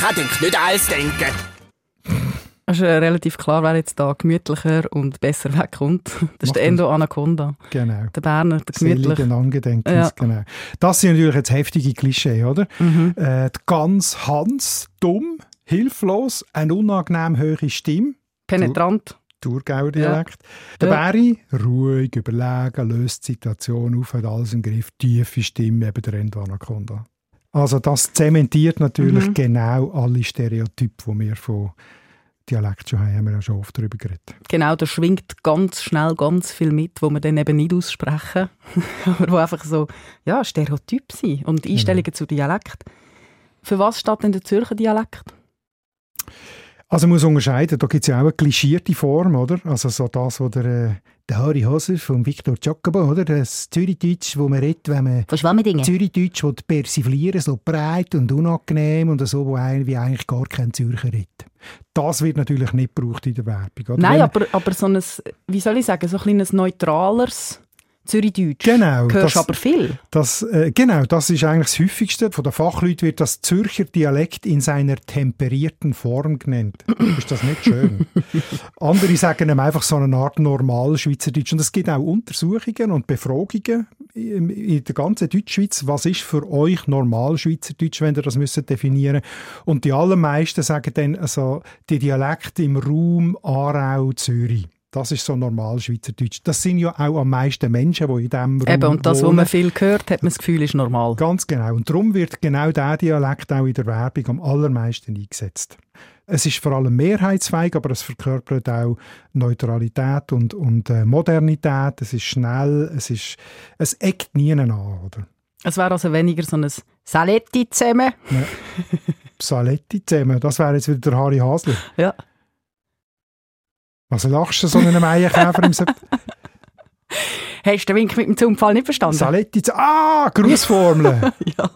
kann nicht alles denken. Es ist relativ klar, wer jetzt da gemütlicher und besser wegkommt. Das ist der Endo Anaconda. Genau. Der Berner, der gemütlich. Seligen Angedenkens, ja. genau. Das sind natürlich jetzt heftige Klischee, oder? Mhm. Äh, ganz Hans, dumm, hilflos, eine unangenehm hohe Stimme. Penetrant. Thurgauer Dialekt. Ja. Der. Berry, ruhig, überlegen, löst die Situation auf, hat alles im Griff, tiefe Stimme, eben der Endo Anaconda. Also das zementiert natürlich mhm. genau alle Stereotype, die wir von Dialekt schon haben, haben wir ja schon oft darüber geredet. Genau, da schwingt ganz schnell ganz viel mit, wo wir dann eben nicht aussprechen, aber wo einfach so, ja, Stereotyp sind und Einstellungen genau. zu Dialekt. Für was steht denn der Zürcher Dialekt? Also man muss unterscheiden, da gibt es ja auch eine klischierte Form, oder? Also so das, was der, äh, der Harry Haser von Victor Giacobo, oder? Das Zürichdeutsch, wo man redet, wenn man... Verschwammendinge. Zürichdeutsch, das persiflieren, so breit und unangenehm und so, wo wie eigentlich gar kein Zürcher redet. Das wird natürlich nicht gebraucht in der Werbung, oder? Nein, aber, aber so ein, wie soll ich sagen, so ein kleines neutraleres Zürichdeutsch. Genau. Hörst aber viel. Das, äh, genau, das ist eigentlich das Häufigste. Von den Fachleuten wird das Zürcher Dialekt in seiner temperierten Form genannt. ist das nicht schön? Andere sagen ihm einfach so eine Art Normalschweizerdeutsch. Und es gibt auch Untersuchungen und Befragungen in, der ganzen Deutschschweiz. Was ist für euch Normalschweizerdeutsch, wenn ihr das müsst definieren Und die allermeisten sagen dann also die Dialekte im Raum Aarau, Zürich. Das ist so normal Schweizerdeutsch. Das sind ja auch am meisten Menschen, die in diesem Raum Eben, und das, was wohnen. man viel hört, hat man das Gefühl, ist normal. Ganz genau. Und darum wird genau dieser Dialekt auch in der Werbung am allermeisten eingesetzt. Es ist vor allem mehrheitsfähig, aber es verkörpert auch Neutralität und, und äh, Modernität. Es ist schnell, es, ist, es eckt nie an, oder? Es wäre also weniger so ein Saletti zusammen. Ja. Saletti zusammen, das wäre jetzt wieder der Harry Hasler. Ja. Was lachst du so einem Eierkäfer im September? Hast du den Wink mit dem Zungenfall nicht verstanden? Saletti, ah, Grußformel. ja.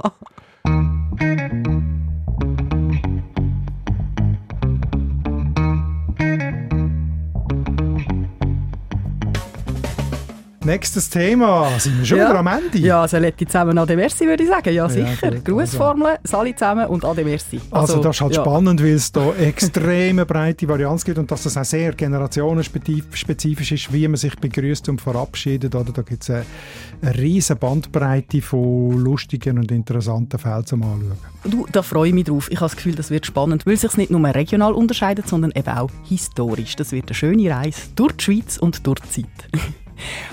Nächstes Thema. Sind wir schon ja. wieder am Ende? Ja, Saletti zusammen Ade Merci, würde ich sagen. Ja, Ja, sicher. gut, Grußformeln, Sali zusammen und Ade Merci. Also, das ist halt ja. spannend, weil es da extreme breite Varianz gibt und dass das auch sehr generationenspezifisch ist, wie man sich begrüßt und verabschiedet. Oder? Da gibt es eine, eine riesige Bandbreite von lustigen und interessanten Fällen zum Anschauen. Du, da freue ich mich drauf. Ich habe das Gefühl, das wird spannend, weil es sich nicht nur regional unterscheidet, sondern eben auch historisch. Das wird eine schöne Reise durch die Schweiz und durch die Zeit.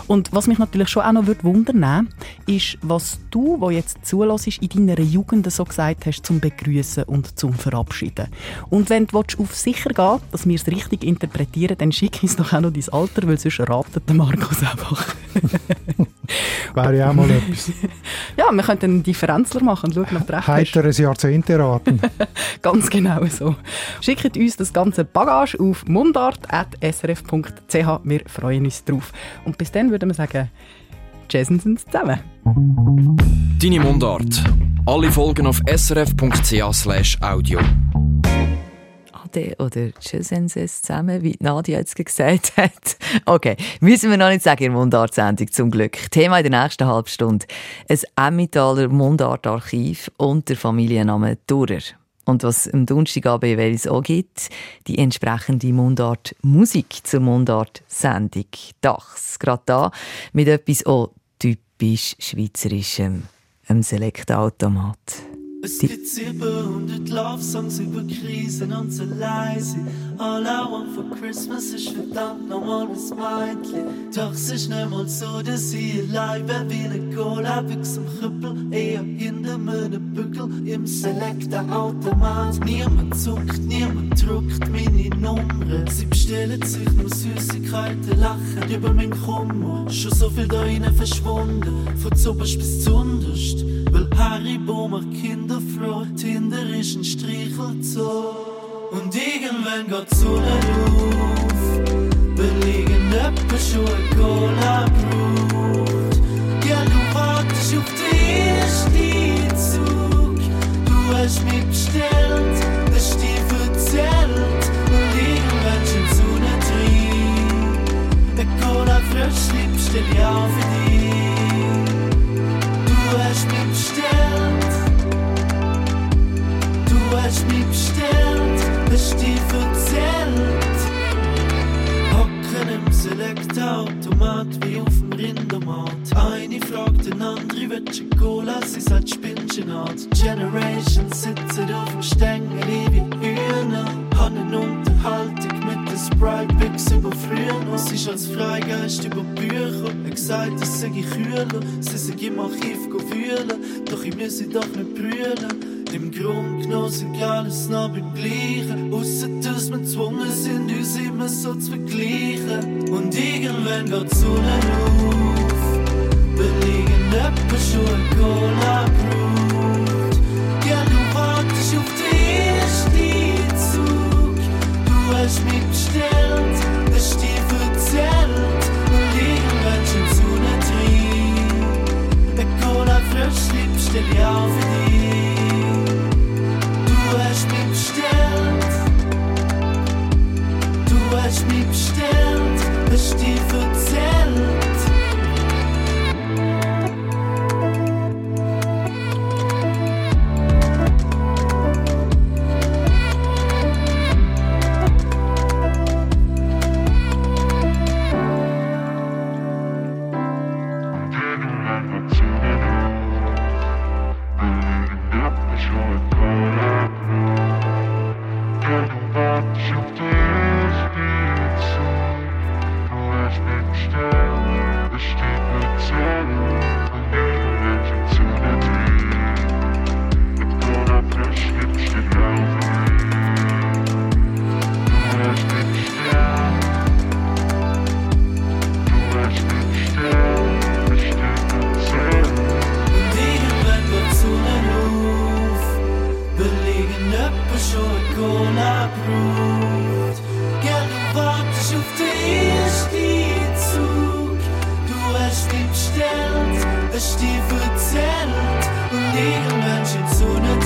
Und was mich natürlich schon auch noch würde wundern ist, was du, wo jetzt zulässt, in deiner Jugend so gesagt hast zum Begrüßen und zum Verabschieden. Und wenn du willst, auf sicher gehen dass wir es richtig interpretieren, dann schick uns doch auch noch dein Alter, weil sonst ratet der Markus einfach. Wäre ja auch mal etwas. ja, wir könnten einen Differenzler machen und schauen, ob recht. Heiteres Jahrzehnt erraten. Ganz genau so. Schickt uns das ganze Bagage auf mundart.srf.ch. Wir freuen uns drauf. Und bis dann würden wir sagen, Jasonsons zusammen. Deine Mundart. Alle Folgen auf srf.ch audio. Ade oder Tschüssenses zusammen, wie Nadia jetzt gesagt hat. Okay, müssen wir noch nicht sagen in Mundart-Sendung, zum Glück. Thema in der nächsten halben Stunde. Ein Emmentaler Mundart-Archiv und der Familienname Durer. Und was am Donnerstagabend jeweils auch gibt, die entsprechende Mundart-Musik zur Mundart-Sendung. Dachs, gerade da, mit etwas auch typisch Schweizerischem, einem Select-Automat. Es gibt 700 Love-Songs über Krisen und so leise. All I want for Christmas ist verdammt nochmal ein Mädchen. Doch es ist nicht mal so, dass ich allein wäre wie eine Cola bis zum Krüppel. Eher hinter meinem Bügel im Selecta-Automat. Niemand zuckt, niemand druckt meine Nummer. Sie bestellen sich nur Süßigkeiten, lachen über meinen Kummer. Schon so viel da rein verschwunden, von zuoberst bis zu unterst. Weil Haribo macht Kinder froh, Tinder ist ein Streichelzoo. Und irgendwann geht Sonne auf, weil irgendjemand schon eine Cola braucht. Ja, du wartest auf den ersten Zug, du hast mich bestellt, das ist dir erzählt. Und irgendwann die Sonne drin, eine Cola frisch, lieb, stell ich auch für dich. Hast mich bestellt. Hast dich erzählt. Hocken im Select-Automat wie auf dem Rindermarkt. Eine fragt den andere, willst du Cola? Sie sagt Spinchenart. Generations sitzen auf dem Stängel wie Hühner. Haben eine Unterhaltung mit den Sprite Bigs über früher. Sie ist als Freigeist über Bücher. Er gesagt, es sei kühler. Sie sei im Archiv wühlen. Doch ich muss sie doch nicht brüllen. Im Grund genommen sind alles noch beim Gleichen. Ausser dass wir gezwungen sind, uns immer so zu vergleichen. Und irgendwann geht die Sonne auf. Weil irgendjemand schon eine Cola braucht. Ja, du wartest auf den ersten Zug. Du hast mich bestellt, das ist dir erzählt. Und irgendwann scheint die Sonne drin. Eine Cola frisch, lieb, stell ich auch für dich. Hast mich bestellt. Hast dir erzählt. jeden Menschen zu einer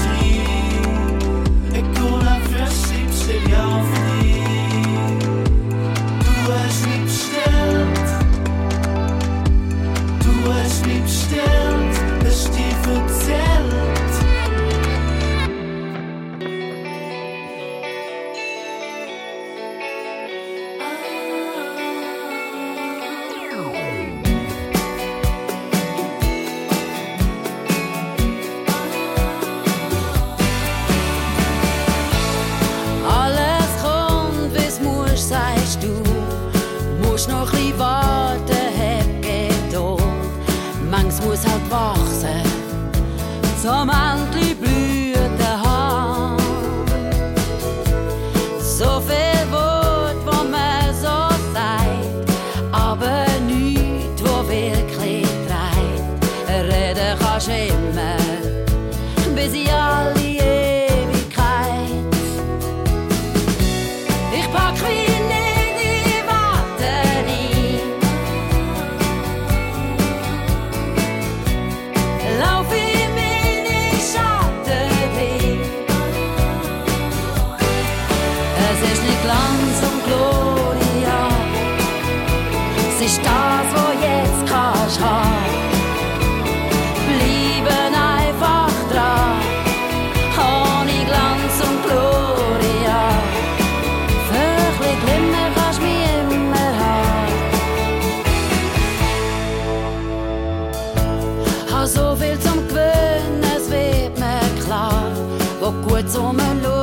what's on my load.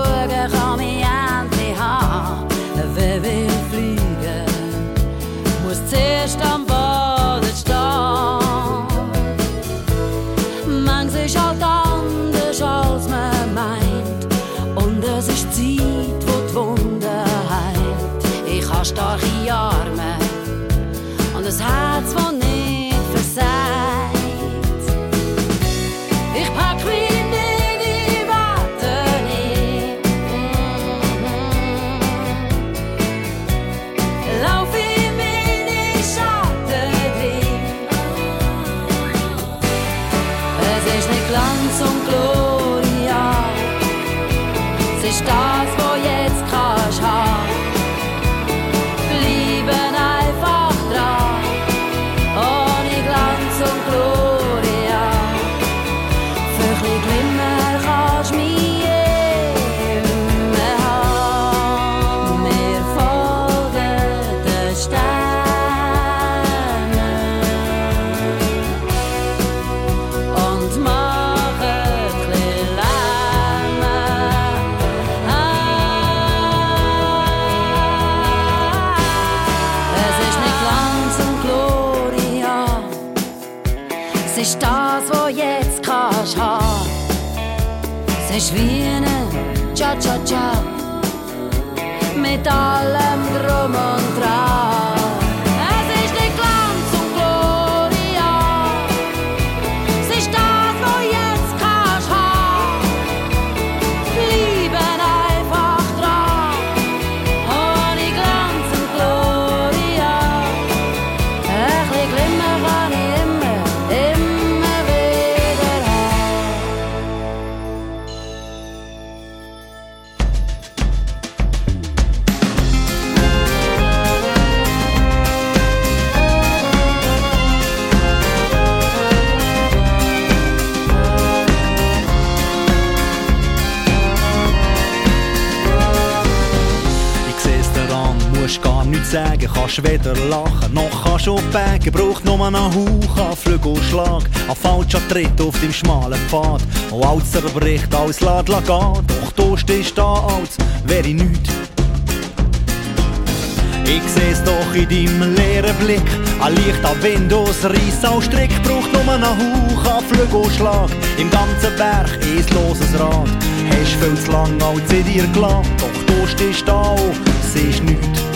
kannst weder lachen, noch kannst du bägen. Braucht nur einen Hauch an Flügelschlag, Ein falscher Tritt auf dem schmalen Pfad. Und alles zerbricht, alles lädt gehen, doch du stehst da, als wäre ich nichts. Ich seh's doch in deinem leeren Blick, ein leichter an Windows, Reiss aus Strick. Braucht nur einen Hauch an Flügelschlag, im ganzen Berg ist loses Rad. Hast viel zu lang als in dir gelangt. doch du stehst da, oh, siehst nüt.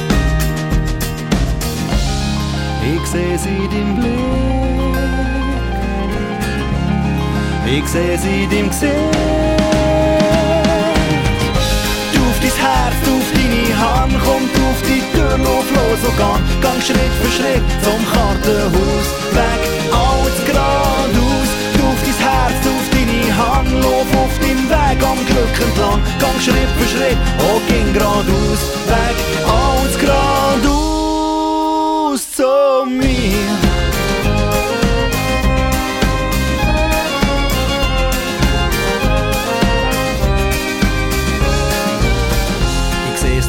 Ich seh sie im Blick. Ich seh sie im Gesicht. Du auf dein Herz, du auf deine Hand, komm du auf die Tür, lauf los und gang, gang Schritt für Schritt zum Kartenhaus. Weg, alles geradeaus. Du auf dein Herz, du auf deine Hand, lauf auf deinen Weg am Glück entlang, gang Schritt für Schritt, oh, ging geradeaus. Weg, alles geradeaus.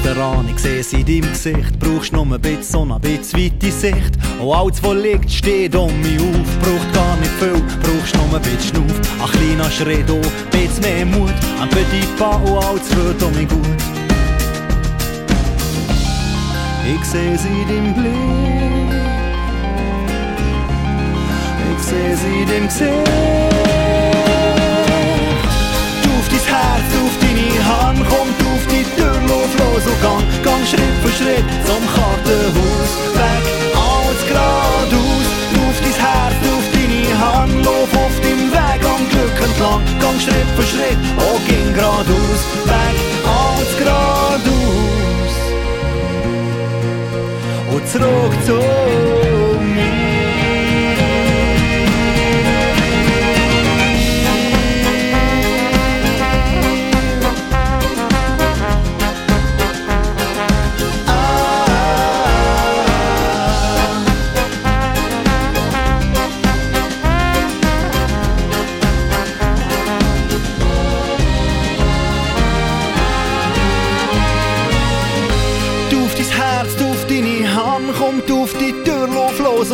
Daran, ich seh's in deinem Gesicht. Brauchst nur ein bisschen Sonne, ein bisschen weite Sicht. Und alles, was liegt, steht um mich auf. Braucht gar nicht viel, brauchst nur ein bisschen Schnuff. Ein kleiner Schritt, oh, ein bisschen mehr Mut. Ein petit pas und alles wird um mich gut. Ich seh's in deinem Blick. Ich seh's in deinem Gesicht. Hand, kommt auf die Tür, lauf los und gang, gang Schritt für Schritt zum Kartenhaus. Weg, alles geradeaus, auf dein Herz, auf deine Hand, lauf auf deinem Weg am Glück entlang, gang Schritt für Schritt, oh, ging geradeaus. Weg, alles geradeaus und zurück zu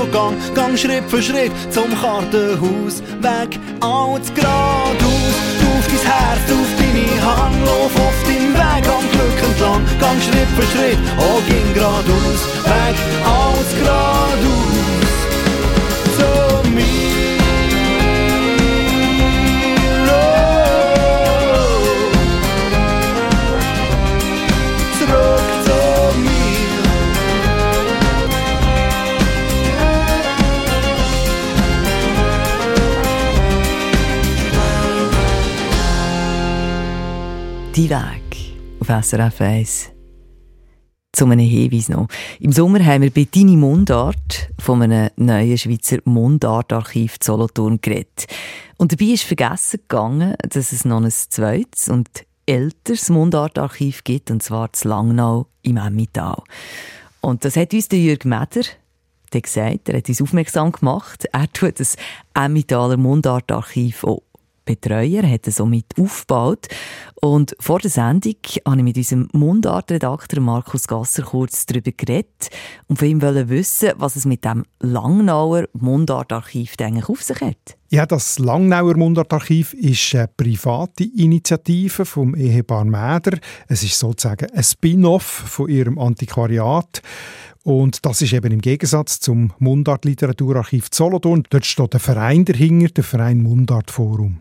und gang, gang Schritt für Schritt zum Kartenhaus, weg, alles geradeaus. Auf dein Herz, auf deine Hand, lauf auf deinem Weg. Am Glück entlang, gang Schritt für Schritt, oh, ging geradeaus, weg, alles geradeaus. Die Weg auf SRF 1. Zu einem Hinweis noch. Im Sommer haben wir bei «Deine Mundart» von einem neuen Schweizer Mundartarchiv Solothurn geredet. Und dabei ist vergessen gegangen, dass es noch ein zweites und älteres Mundartarchiv gibt, und zwar zu Langnau im Emmental. Und das hat uns der Jürg Meder der gesagt, er hat uns aufmerksam gemacht. Er tut das Emmentaler Mundartarchiv auch betreuen, er hat es somit aufgebaut. Und vor der Sendung habe ich mit unserem Mundartredakteur Markus Gasser kurz darüber geredet und von ihm wollen wissen, was es mit dem Langnauer Mundartarchiv eigentlich auf sich hat. Ja, das Langnauer Mundartarchiv ist eine private Initiative vom Ehepaar Mäder. Es ist sozusagen ein Spin-off von ihrem Antiquariat. Und das ist eben im Gegensatz zum Mundartliteraturarchiv Solothurn. Dort steht der Verein dahinter, der Verein Mundartforum.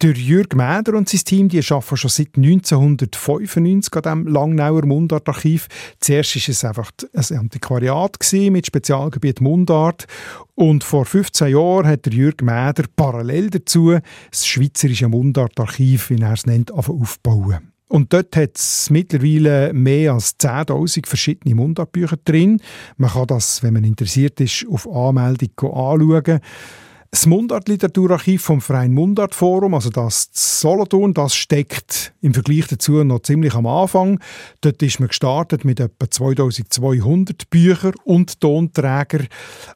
Der Jürg Mäder und sein Team die arbeiten schon seit 1995 an diesem Langnauer Mundartarchiv. Zuerst war es einfach ein Antiquariat mit Spezialgebiet Mundart. Und vor 15 Jahren hat der Jürg Mäder parallel dazu das Schweizerische Mundartarchiv, wie er es nennt, aufbauen. Und dort hat es mittlerweile mehr als 10.000 verschiedene Mundartbücher drin. Man kann das, wenn man interessiert ist, auf Anmeldung anschauen. Das Mundartliteraturarchiv vom Freien Mundartforum, also das Solothurn, das steckt im Vergleich dazu noch ziemlich am Anfang. Dort ist man gestartet mit etwa 2200 Büchern und Tonträger.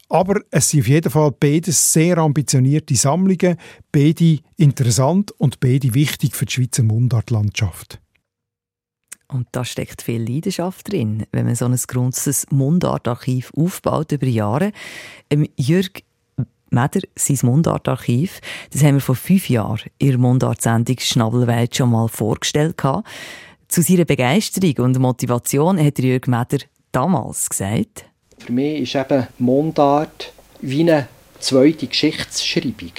Aber es sind auf jeden Fall beides sehr ambitionierte Sammlungen, beide interessant und beide wichtig für die Schweizer Mundartlandschaft. Und da steckt viel Leidenschaft drin, wenn man so ein großes Mundartarchiv aufbaut über Jahre. Ähm, Jürg Meder, sein Mundartarchiv, das haben wir vor fünf Jahren in der Mundartsendung Schnabelwelt schon mal vorgestellt. Zu seiner Begeisterung und Motivation hat Jürg Meder damals gesagt. Für mich ist eben Mundart wie eine zweite Geschichtsschreibung.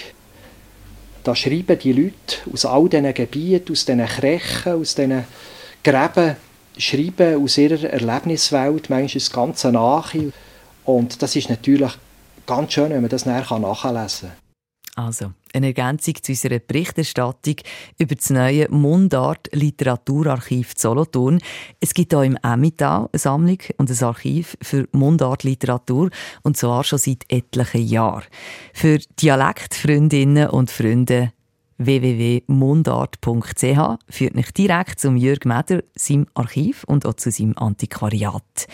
Da schreiben die Leute aus all diesen Gebieten, aus diesen Krechen, aus diesen Gräben, schreiben aus ihrer Erlebniswelt, manchmal das Ganze nach. Und das ist natürlich ganz schön, wenn man das nachher nachlesen kann. Also, eine Ergänzung zu unserer Berichterstattung über das neue Mundart-Literaturarchiv Solothurn. Es gibt hier im Emmental eine Sammlung und ein Archiv für Mundart-Literatur und zwar schon seit etlichen Jahren. Für Dialektfreundinnen und Freunde www.mundart.ch führt mich direkt zum Jürg Meder, seinem Archiv und auch zu seinem Antiquariat.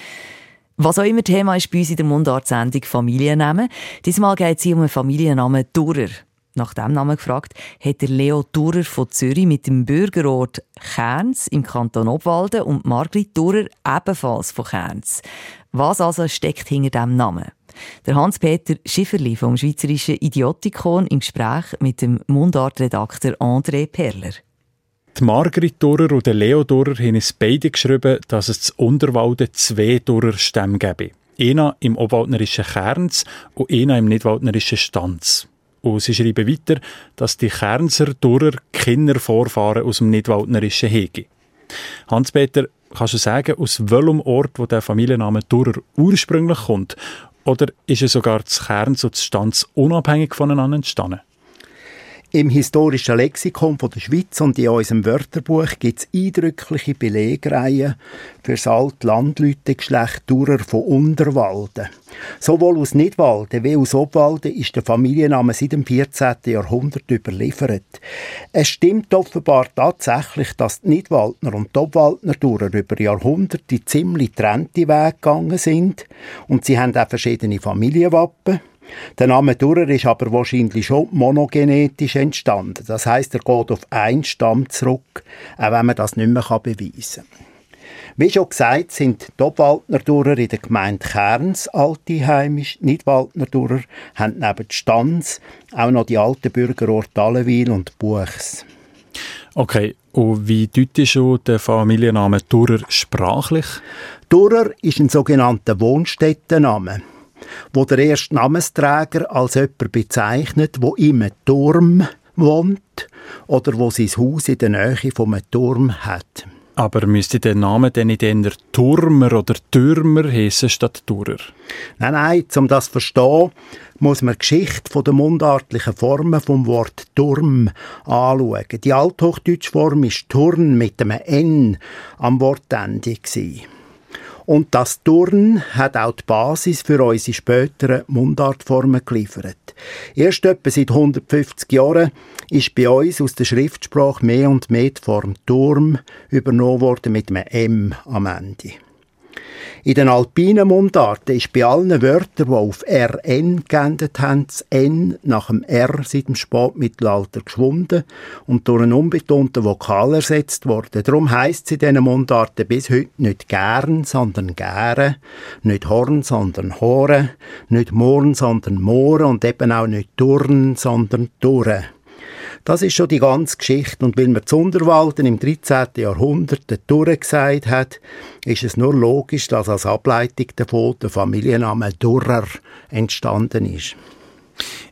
Was auch immer Thema ist bei uns in der Mundart-Sendung Familiennamen. Diesmal geht es um einen Familiennamen Durer. Nach dem Namen gefragt, hat der Leo Durer von Zürich mit dem Bürgerort Kerns im Kanton Obwalden und Margrit Durer ebenfalls von Kerns. Was also steckt hinter diesem Namen? Der Hans-Peter Schifferli vom Schweizerischen Idiotikon im Gespräch mit dem Mundart-Redakteur André Perler. Die Margrit Durer und der Leo Durer haben es beide geschrieben, dass es zu Unterwalden zwei Durer-Stämme gäbe. Einer im obwaldnerischen Kerns und einer im nidwaldnerischen Stanz. Und sie schreiben weiter, dass die Kernser Durer Kindervorfahren aus dem nidwaldnerischen hegen. Hans-Peter, kannst du sagen, aus welchem Ort wo der Familienname Durer ursprünglich kommt? Oder ist er sogar das Kerns und das Stanz unabhängig voneinander entstanden? Im historischen Lexikon von der Schweiz und in unserem Wörterbuch gibt es eindrückliche Belegreihen für das alte Landleutegeschlecht Durer von Unterwalden. Sowohl aus Nidwalden wie aus Obwalden ist der Familienname seit dem 14. Jahrhundert überliefert. Es stimmt offenbar tatsächlich, dass die Nidwaldner und die Obwaldner Durer über Jahrhunderte ziemlich trennte Wege gegangen sind und sie haben auch verschiedene Familienwappen. Der Name Durer ist aber wahrscheinlich schon monogenetisch entstanden. Das heißt, er geht auf einen Stamm zurück, auch wenn man das nicht mehr beweisen kann. Wie schon gesagt, sind die Obwaldner Durer in der Gemeinde Kerns alte heimisch. Nidwaldner Durer haben neben Stanz auch noch die alten Bürgerorte Allewil und Buchs. Okay, und wie deutet schon der Familienname Durer sprachlich? Durer ist ein sogenannter Wohnstättenname wo der erste Namensträger als jemand bezeichnet, wo im Turm wohnt oder wo sein Haus in der Nähe vom Turm hat. Aber müsste der Name denn nicht eher Turmer oder Türmer heißen statt Durer? Nein, nein, um das zu verstehen, muss man die Geschichte der mundartlichen Formen vom Wort Turm anschauen. Die althochdeutsche Form ist Turn mit einem N am Wortende. Gewesen. Und das Turn hat auch die Basis für unsere späteren Mundartformen geliefert. Erst etwa seit 150 Jahren ist bei uns aus der Schriftsprache mehr und mehr die Form Turm übernommen worden mit einem M am Ende. In den alpinen Mundarten ist bei allen Wörtern, die auf RN geendet haben, das N nach dem R seit dem Spätmittelalter geschwunden und durch einen unbetonten Vokal ersetzt worden. Darum heisst es in diesen Mundarten bis heute nicht gern, sondern gäre, nicht Horn, sondern Hore, nicht Morn, sondern Moore und eben auch nicht Turn, sondern Turre. Das ist schon die ganze Geschichte. Und weil man zu Unterwalden im 13. Jahrhundert den Durre gesagt hat, ist es nur logisch, dass als Ableitung davon der Familienname Durrer entstanden ist.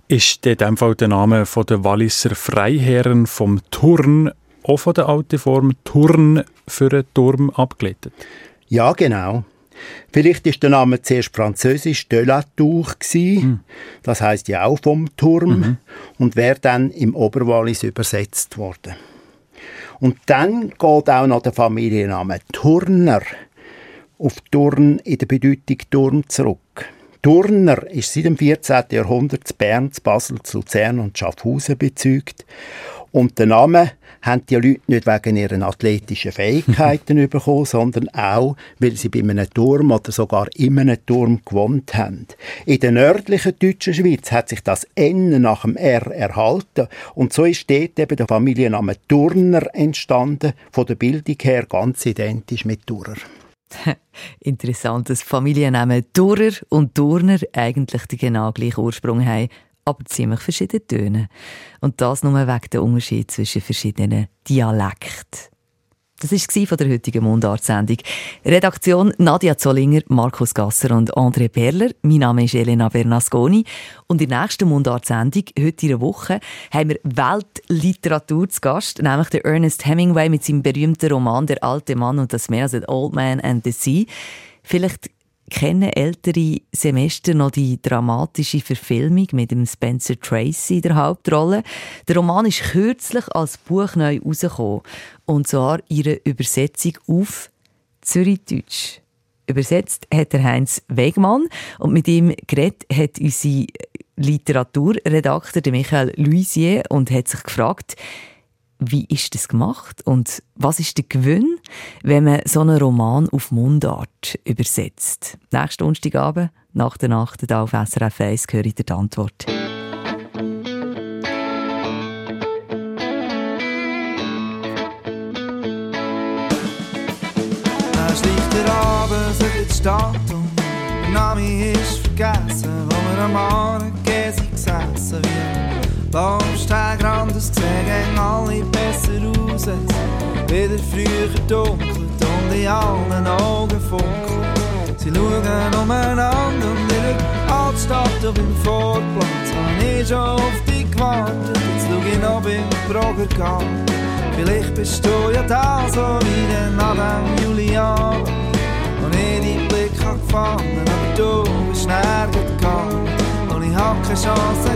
Ist in dem Fall der Name von der Walliser Freiherren vom Turn auch von der alten Form Turn für einen Turm abgeleitet? Ja, genau. Vielleicht ist der Name zuerst französisch de la Tour mhm. das heißt ja auch vom Turm mhm. und wäre dann im Oberwallis übersetzt worden. Und dann geht auch noch der Familienname Turner auf Turn in der Bedeutung Turm zurück. Turner ist seit dem 14. Jahrhundert zu Bern, zu Basel, zu Luzern und Schaffhausen bezeugt. Und der Name haben die Leute nicht wegen ihren athletischen Fähigkeiten bekommen, sondern auch, weil sie bei einem Turm oder sogar in einem Turm gewohnt haben. In der nördlichen deutschen Schweiz hat sich das N nach dem R erhalten und so ist dort eben der Familienname Turner entstanden, von der Bildung her ganz identisch mit Turer. Interessantes Familiennamen Durer und Turner eigentlich den genau gleichen Ursprung haben aber ziemlich verschiedene Töne. Und das nur wegen der Unterschied zwischen verschiedenen Dialekten. Das war von der heutigen Mundart-Sendung. Redaktion Nadia Zollinger, Markus Gasser und André Perler. Mein Name ist Elena Bernasconi. Und in der nächsten Mundart-Sendung, heute in der Woche, haben wir Weltliteratur zu Gast, nämlich der Ernest Hemingway mit seinem berühmten Roman Der alte Mann und das Meer, also The Old Man and the Sea. Vielleicht kennen ältere Semester noch die dramatische Verfilmung mit dem Spencer Tracy in der Hauptrolle. Der Roman ist kürzlich als Buch neu herausgekommen. Und zwar ihre Übersetzung auf Zürichdeutsch. Übersetzt hat der Heinz Wegmann und mit ihm geredet hat unsere Literaturredakteur Michael Luisier und hat sich gefragt, wie ist das gemacht und was ist der Gewinn, wenn man so einen Roman auf Mundart übersetzt? Nächsten Donnerstagabend, nach der Nacht, hier auf SRF 1, höre ich die Antwort. Stadt und der Name ist vergessen, wo wir am Käse gesessen wie Baumsteigrand, es sehen gegen alle besser aus, es wieder früher dunkelt und in allen Augen funkelt. Sie schauen umeinander und der Altstadt auf dem Vorplatz habe ich schon auf dich gewartet, jetzt schau ich noch beim Brogergang. Vielleicht bist du ja da, so wie der Madame Julian. Und ich deinen Blick hab gefangen, aber du bist nirgends gegangen. Und ich hab keine Chance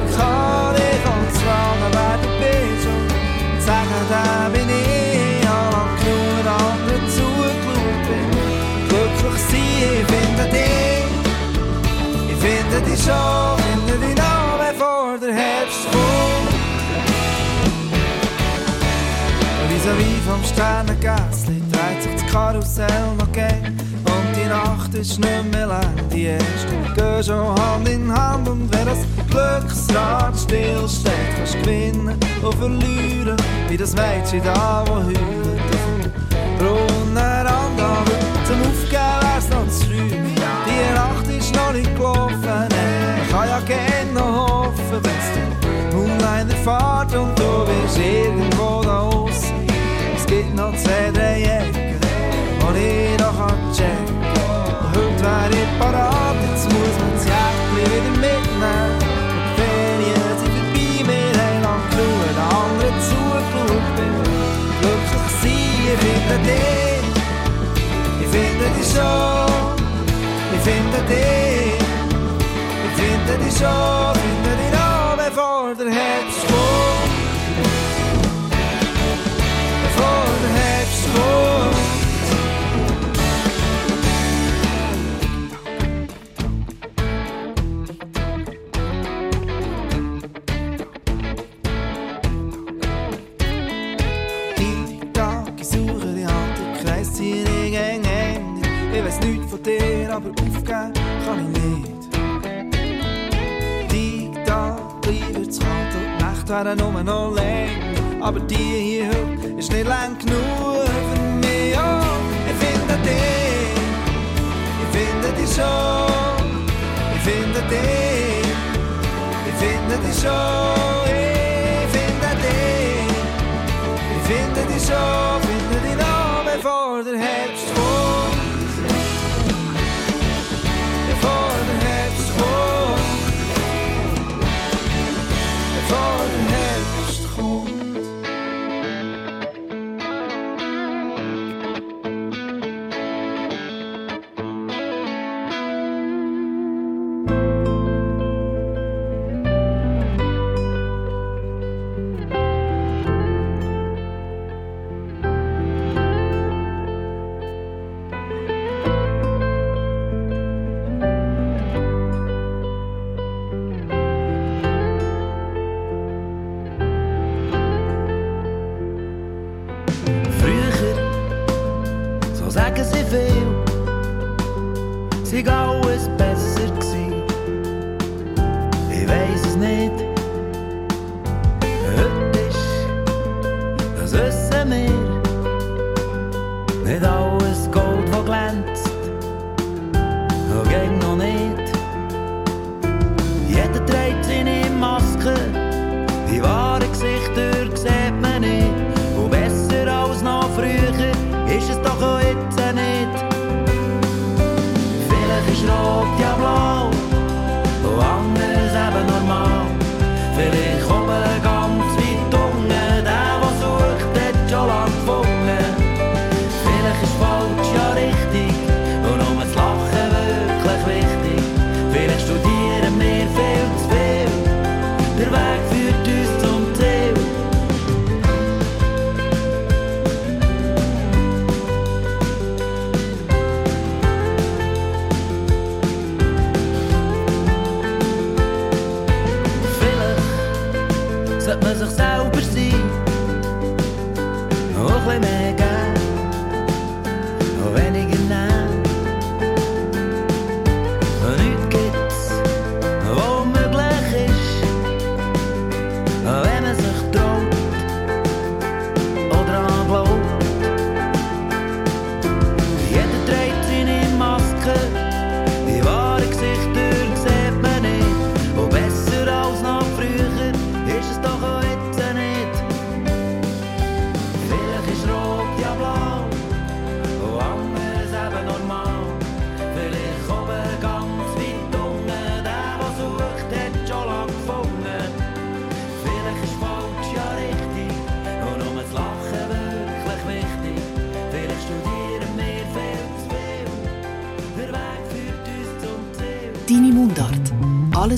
finde dich noch, bevor der Herbst kommt. Vis-à-vis vom Sternengässli dreht sich das Karussell noch gern und die Nacht ist nicht mehr lang. Die Ersten gehen schon Hand in Hand und wer das Glücksrad stillsteht, kannst gewinnen und verlieren, wie das Mädchen da, wo heult Ecken, wo ich noch checken kann. Heute wär ich parat, jetzt muss man das Jäckchen wieder mitnehmen. Die Ferien sind vorbei, wir haben lang genug den anderen zugeschaut. Glücklich sein, ich finde dich, ich finde dich schon, ich finde dich, ich finde dich schon, finde dich noch, bevor der Herbst. Wären nur noch länger. Aber die hier ist nicht lang genug. Oh, ich finde dich, ich finde dich schon, ich finde dich, ich finde dich schon, ich finde dich, ich finde dich schon, finde dich noch, bevor der Herbst kommt,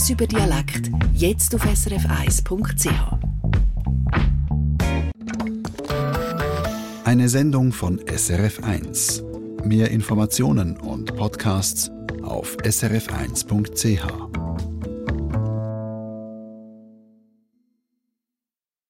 Über Dialekt. Jetzt auf srf1.ch. Eine Sendung von SRF1. Mehr Informationen und Podcasts auf srf1.ch.